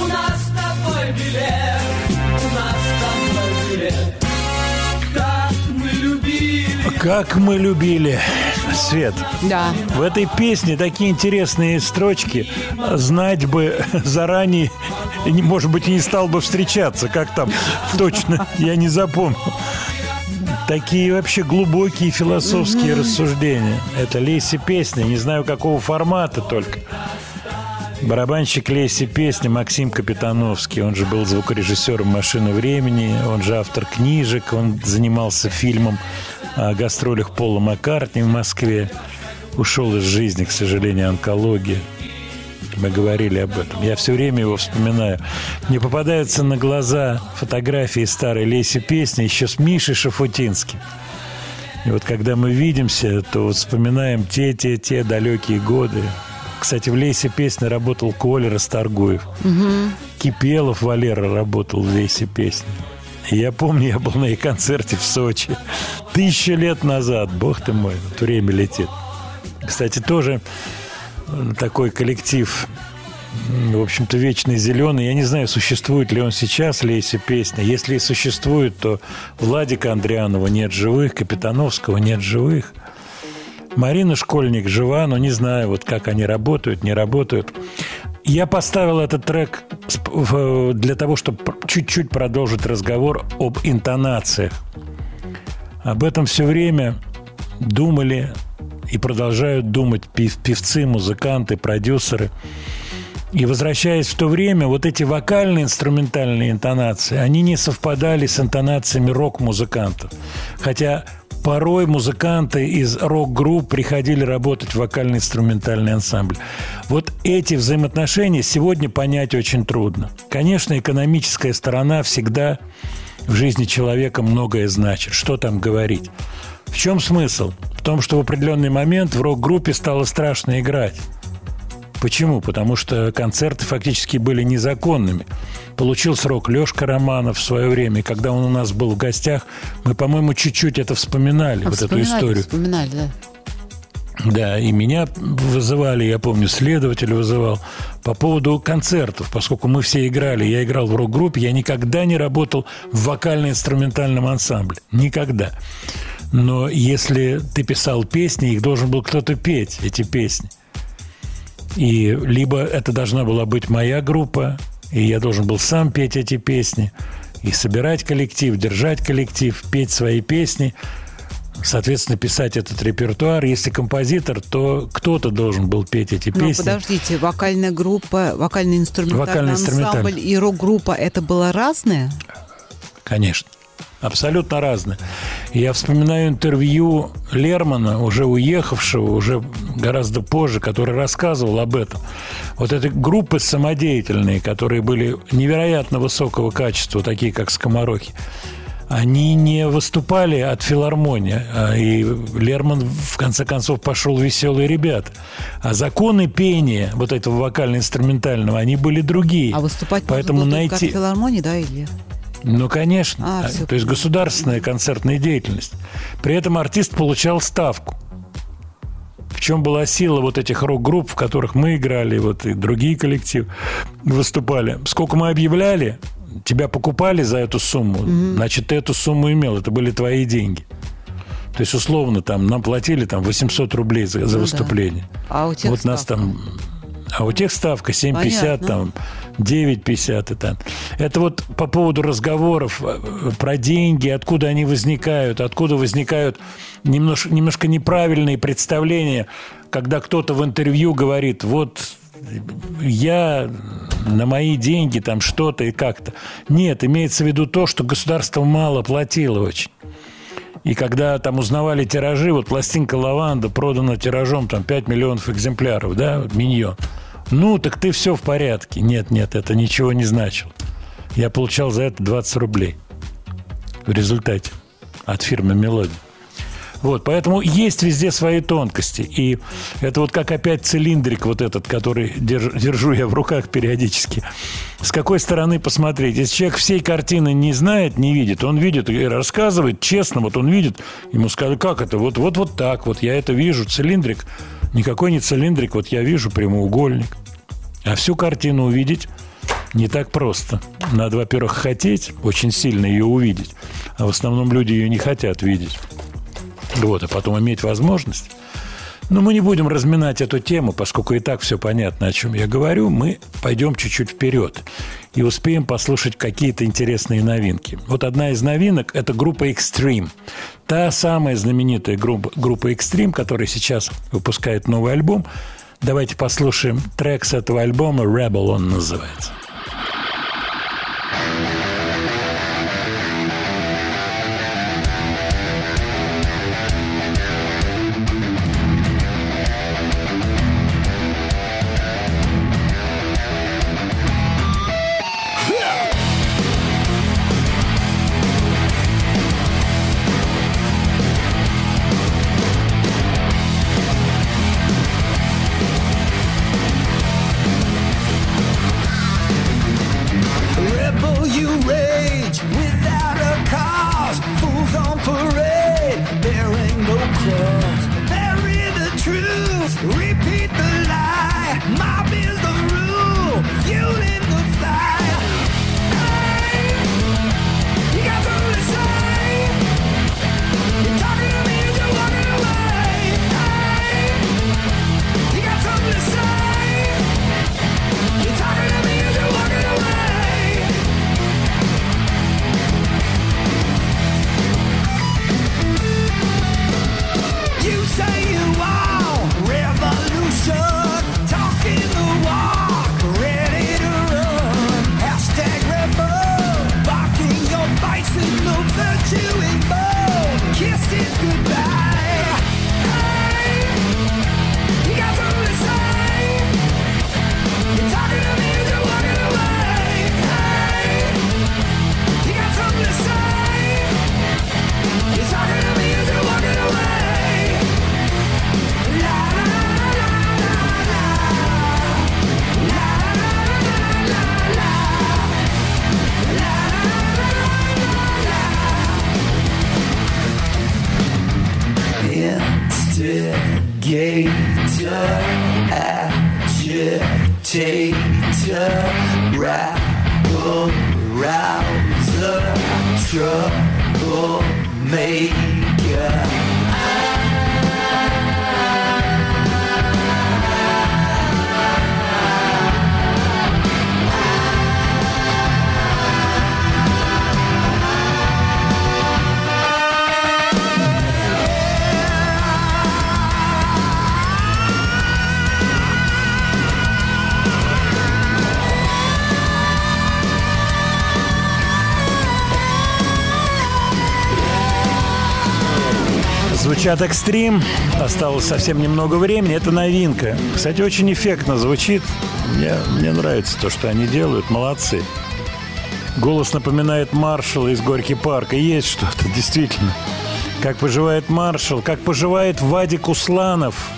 У нас с тобой билет, у нас с тобой билет. Как мы любили. Как мы любили. Свет. Да. В этой песне такие интересные строчки. Знать бы заранее, не- может быть, и не стал бы встречаться. Как там точно, я не запомнил. Такие вообще глубокие философские рассуждения. Это Леси песня, не знаю какого формата только. Барабанщик Леси песни Максим Капитановский. Он же был звукорежиссером «Машины времени», он же автор книжек, он занимался фильмом о гастролях Пола Маккартни в Москве. Ушел из жизни, к сожалению, онкология. Мы говорили об этом. Я все время его вспоминаю. Мне попадаются на глаза фотографии старой Леси песни еще с Мишей Шафутинским. И вот когда мы видимся, то вот вспоминаем те-те-те далекие годы. Кстати, в Лесе песни работал Коля Расторгуев. Кипелов Валера работал в Лесе песни. Я помню, я был на их концерте в Сочи. Тысячу лет назад. Бог ты мой, вот время летит. Кстати, тоже такой коллектив, в общем-то, вечный зеленый. Я не знаю, существует ли он сейчас, Лейся песня. Если и существует, то Владика Андрианова нет живых, Капитановского нет живых. Марина Школьник жива, но не знаю, вот как они работают, не работают. Я поставил этот трек для того, чтобы чуть-чуть продолжить разговор об интонациях. Об этом все время думали и продолжают думать пев- певцы, музыканты, продюсеры. И возвращаясь в то время, вот эти вокальные инструментальные интонации, они не совпадали с интонациями рок-музыкантов. Хотя порой музыканты из рок-групп приходили работать в вокально-инструментальный ансамбль. Вот эти взаимоотношения сегодня понять очень трудно. Конечно, экономическая сторона всегда в жизни человека многое значит. Что там говорить? В чем смысл? В том, что в определенный момент в рок-группе стало страшно играть. Почему? Потому что концерты фактически были незаконными. Получил срок Лешка Романов в свое время. Когда он у нас был в гостях, мы, по-моему, чуть-чуть это вспоминали, А, вот эту вспоминали, историю. Вспоминали, да. Да, и меня вызывали, я помню, следователь вызывал по поводу концертов, поскольку мы все играли, я играл в рок-группе, я никогда не работал в вокально-инструментальном ансамбле. Никогда. Но если ты писал песни, их должен был кто-то петь, эти песни. И либо это должна была быть моя группа, и я должен был сам петь эти песни, и собирать коллектив, держать коллектив, петь свои песни, соответственно, писать этот репертуар. Если композитор, то кто-то должен был петь эти Но песни. подождите, вокальная группа, вокальный инструментальный Вокально-инструментальный. ансамбль и рок-группа это было разное? Конечно. Абсолютно разные. Я вспоминаю интервью Лермана, уже уехавшего, уже гораздо позже, который рассказывал об этом. Вот эти группы самодеятельные, которые были невероятно высокого качества, такие как «Скоморохи», они не выступали от филармонии. а И Лерман, в конце концов, пошел «Веселые ребята». А законы пения вот этого вокально-инструментального, они были другие. А выступать Поэтому найти... от филармонии, да, или? Ну, конечно. А, А, всё То есть государственная концертная деятельность. При этом артист получал ставку. В чем была сила вот этих рок-групп, в которых мы играли, вот и другие коллективы выступали. Сколько мы объявляли, тебя покупали за эту сумму, значит, ты эту сумму имел, это были твои деньги. То есть, условно, там, нам платили там 800 рублей за, за Ну да. выступление. А у тех вот нас ставка? там... А у тех ставка 7,50, Понятно. там 9,50 и там. Это вот по поводу разговоров э, про деньги, откуда они возникают, откуда возникают немножко, немножко неправильные представления, когда кто-то в интервью говорит, вот я на мои деньги там что-то и как-то. Нет, имеется в виду то, что государство мало платило очень. И когда там узнавали тиражи, вот пластинка «Лаванда» продана тиражом там 5 миллионов экземпляров, да, «Миньон». Ну, так ты все в порядке. Нет, нет, это ничего не значило. Я получал за это 20 рублей в результате от фирмы «Мелодия». Вот, поэтому есть везде свои тонкости. И это вот как опять цилиндрик вот этот, который держ- держу я в руках периодически. С какой стороны посмотреть? Если человек всей картины не знает, не видит, он видит и рассказывает честно, вот он видит, ему сказали, как это? Вот, вот, вот так, вот я это вижу, цилиндрик. Никакой не цилиндрик, вот я вижу прямоугольник. А всю картину увидеть не так просто. Надо, во-первых, хотеть очень сильно ее увидеть, а в основном люди ее не хотят видеть. Вот, а потом иметь возможность. Но мы не будем разминать эту тему, поскольку и так все понятно, о чем я говорю. Мы пойдем чуть-чуть вперед и успеем послушать какие-то интересные новинки. Вот одна из новинок – это группа Extreme. Та самая знаменитая группа, группа Extreme, которая сейчас выпускает новый альбом. Давайте послушаем трек с этого альбома «Rebel» он называется. Звучат экстрим. Осталось совсем немного времени. Это новинка. Кстати, очень эффектно звучит. Мне, мне нравится то, что они делают. Молодцы. Голос напоминает маршала из Горький парка. Есть что-то, действительно. Как поживает маршал? Как поживает Вадик Усланов?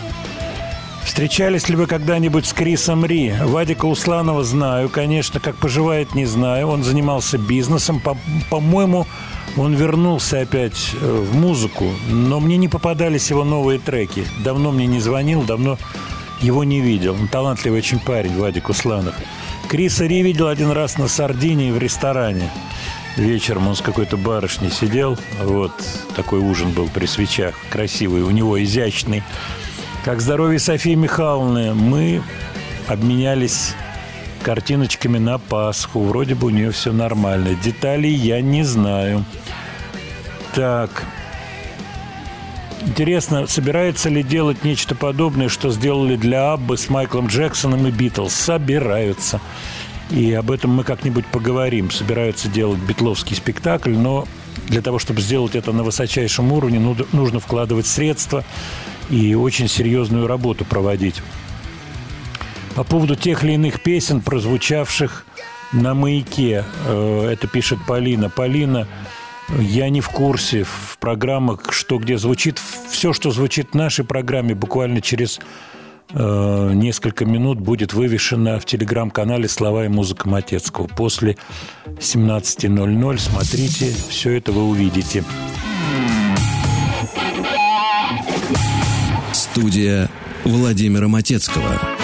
Встречались ли вы когда-нибудь с Крисом Ри? Вадика Усланова знаю, конечно. Как поживает, не знаю. Он занимался бизнесом. По- по-моему, он вернулся опять э, в музыку, но мне не попадались его новые треки. Давно мне не звонил, давно его не видел. Он талантливый очень парень, Вадик Усланов. Криса Ри видел один раз на Сардинии в ресторане. Вечером он с какой-то барышней сидел. Вот такой ужин был при свечах. Красивый, у него изящный. Как здоровье Софии Михайловны, мы обменялись картиночками на Пасху. Вроде бы у нее все нормально. Деталей я не знаю. Так. Интересно, собирается ли делать нечто подобное, что сделали для Аббы с Майклом Джексоном и Битлз? Собираются. И об этом мы как-нибудь поговорим. Собираются делать битловский спектакль, но для того, чтобы сделать это на высочайшем уровне, ну- нужно вкладывать средства и очень серьезную работу проводить. По поводу тех или иных песен, прозвучавших на маяке, э, это пишет Полина. Полина, я не в курсе в программах, что где звучит. Все, что звучит в нашей программе, буквально через э, несколько минут будет вывешено в телеграм-канале «Слова и музыка Матецкого». После 17.00 смотрите, все это вы увидите. Студия Владимира Матецкого.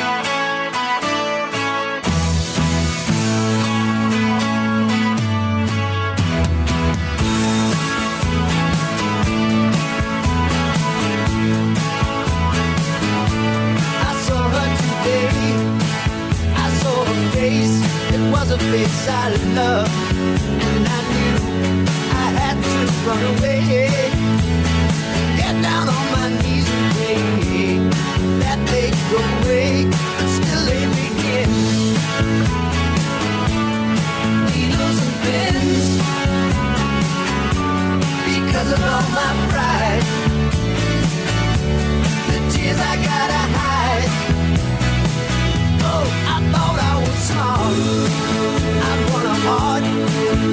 A face I loved. And I knew I had to run away. Get down on my knees and pray that they go away. But still they begin. Needles and pins. Because of all my pride. The tears I gotta hide. Smart. I won a heart,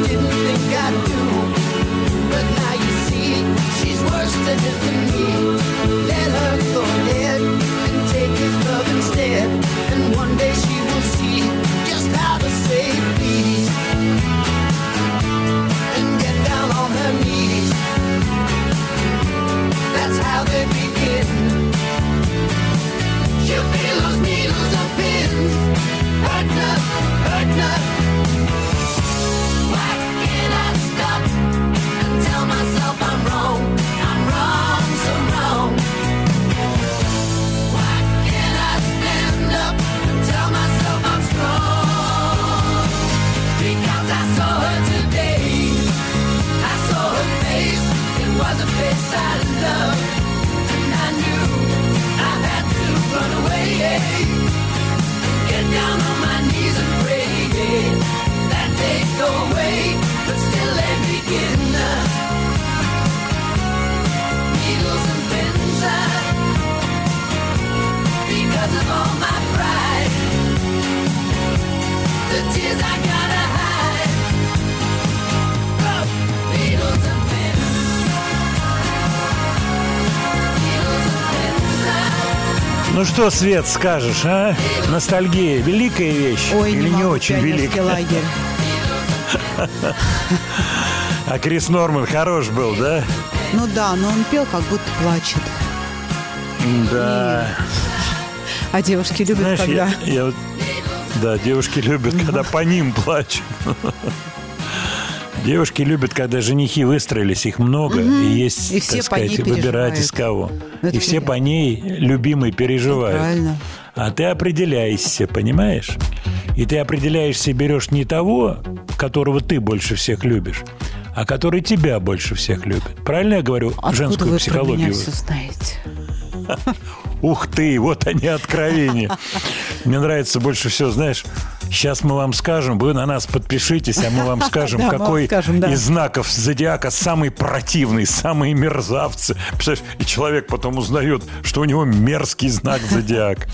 didn't think I'd do. But now you see, she's worse than me. Let her go ahead Ну что, Свет, скажешь, а? Ностальгия – великая вещь Ой, или не, не, очень великая? лагерь. А Крис Норман хорош был, да? Ну да, но он пел, как будто плачет. Да. А девушки любят, Знаешь, когда... я, я да, девушки любят, когда по ним плачут. Девушки любят, когда женихи выстроились, их много, Мгм. и есть, И все так сказать, выбирать из кого. Это и все верно. по ней, любимый, переживают. Правильно. А ты определяешься, понимаешь? И ты определяешься и берешь не того, которого ты больше всех любишь, а который тебя больше всех любит. Правильно я говорю Откуда женскую вы психологию? про меня все знаете? Ух ты, вот они откровения. Мне нравится больше всего, знаешь, сейчас мы вам скажем, вы на нас подпишитесь, а мы вам скажем, Да, какой скажем, да. из знаков зодиака самый противный, самые мерзавцы. Представляешь, и человек потом узнает, что у него мерзкий знак зодиака.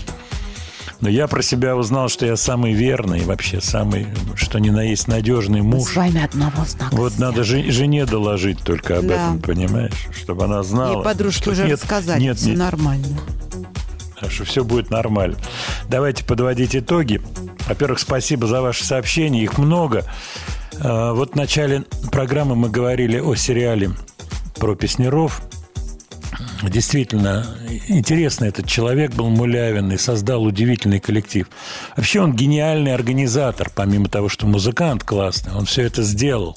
Но я про себя узнал, что я самый верный, вообще самый, что ни на есть надежный муж. С вами одного знака. Вот надо же- жене доложить только об Да. этом, понимаешь? Чтобы она знала. И подружки что уже нет, рассказали, Нет, все нет, нормально. так что все будет нормально. Давайте подводить итоги. Во-первых, спасибо за ваши сообщения, их много. А, Вот в начале программы мы говорили о сериале про песнеров. Действительно, интересный этот человек был Мулявин и создал удивительный коллектив. Вообще он гениальный организатор, помимо того, что музыкант классный, он все это сделал.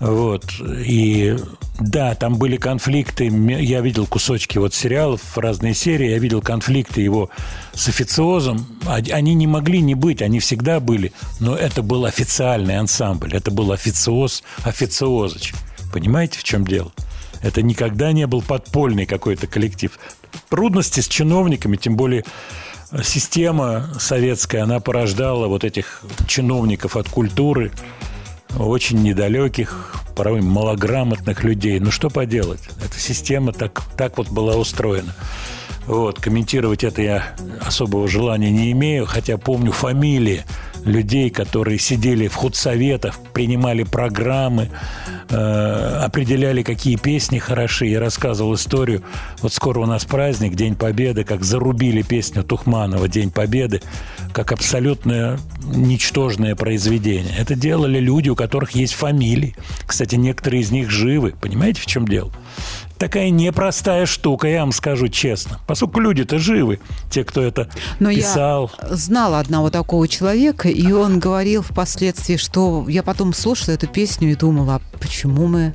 Вот. И да, там были конфликты. Я видел кусочки вот сериалов, разные серии. Я видел конфликты его с официозом. Они не могли не быть, они всегда были. Но это был официальный ансамбль. Это был официоз, официозыч. Понимаете, в чем дело? Это никогда не был подпольный какой-то коллектив. Трудности с чиновниками, тем более э, система советская, она порождала вот этих чиновников от культуры, очень недалеких, порой малограмотных людей. Ну что поделать? Эта система так, так вот была устроена. Вот, комментировать это я особого желания не имею, хотя помню фамилии людей, которые сидели в худсоветах, принимали программы, э, определяли, какие песни хороши. Я рассказывал историю. Вот скоро у нас праздник, День Победы, как зарубили песню Тухманова «День Победы», как абсолютно ничтожное произведение. Это делали люди, у которых есть фамилии. Кстати, некоторые из них живы. Понимаете, в чем дело? Такая непростая штука, я вам скажу честно. Поскольку люди-то живы, те, кто это Но писал. я знала одного такого человека, и он говорил впоследствии, что я потом слушала эту песню и думала, а почему мы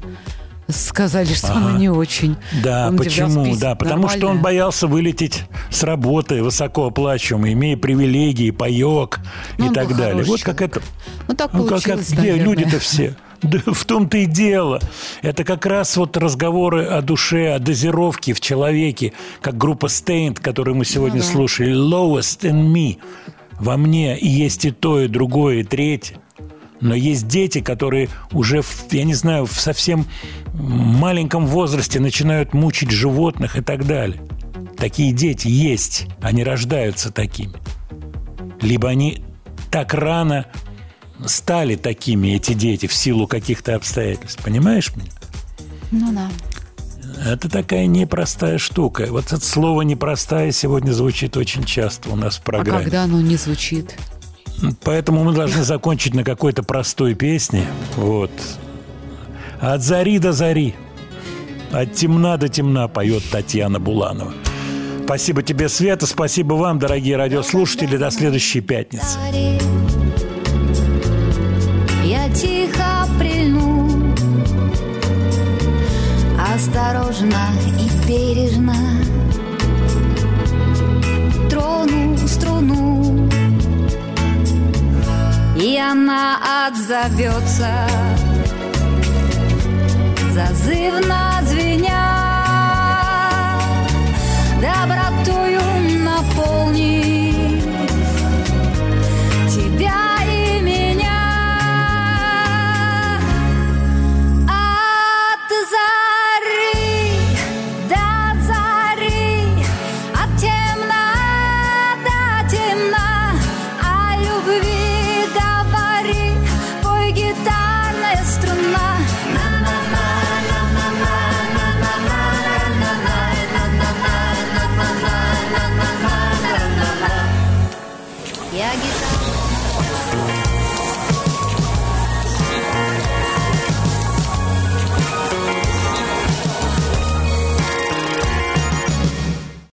сказали, что она Ага. не очень. Да, Он почему? Да, потому что он нормальная. боялся вылететь с работы высокооплачиваемый, имея привилегии, паек Ну, и так далее. Вот как это. Ну, так Ну, как это, получилось, где наверное. люди-то все? Да в том-то и дело. Это как раз вот разговоры о душе, о дозировке в человеке, как группа Stained, которую мы сегодня Ну да. слушали, Lowest in Me. Во мне и есть и то, и другое, и третье. Но есть дети, которые уже, я не знаю, в совсем маленьком возрасте начинают мучить животных и так далее. Такие дети есть, они рождаются такими. Либо они так рано стали такими, эти дети, в силу каких-то обстоятельств. Понимаешь меня? Ну да. Это такая непростая штука. Вот это слово «непростая» сегодня звучит очень часто у нас в А программе. когда оно не звучит? Поэтому мы должны закончить на какой-то простой песне. Вот. От зари до зари. От темна до темна поет Татьяна Буланова. Спасибо тебе, Света. Спасибо вам, дорогие радиослушатели. До следующей пятницы. Осторожно и бережно. Трону струну И она отзовется. Зазывно звеня Добротой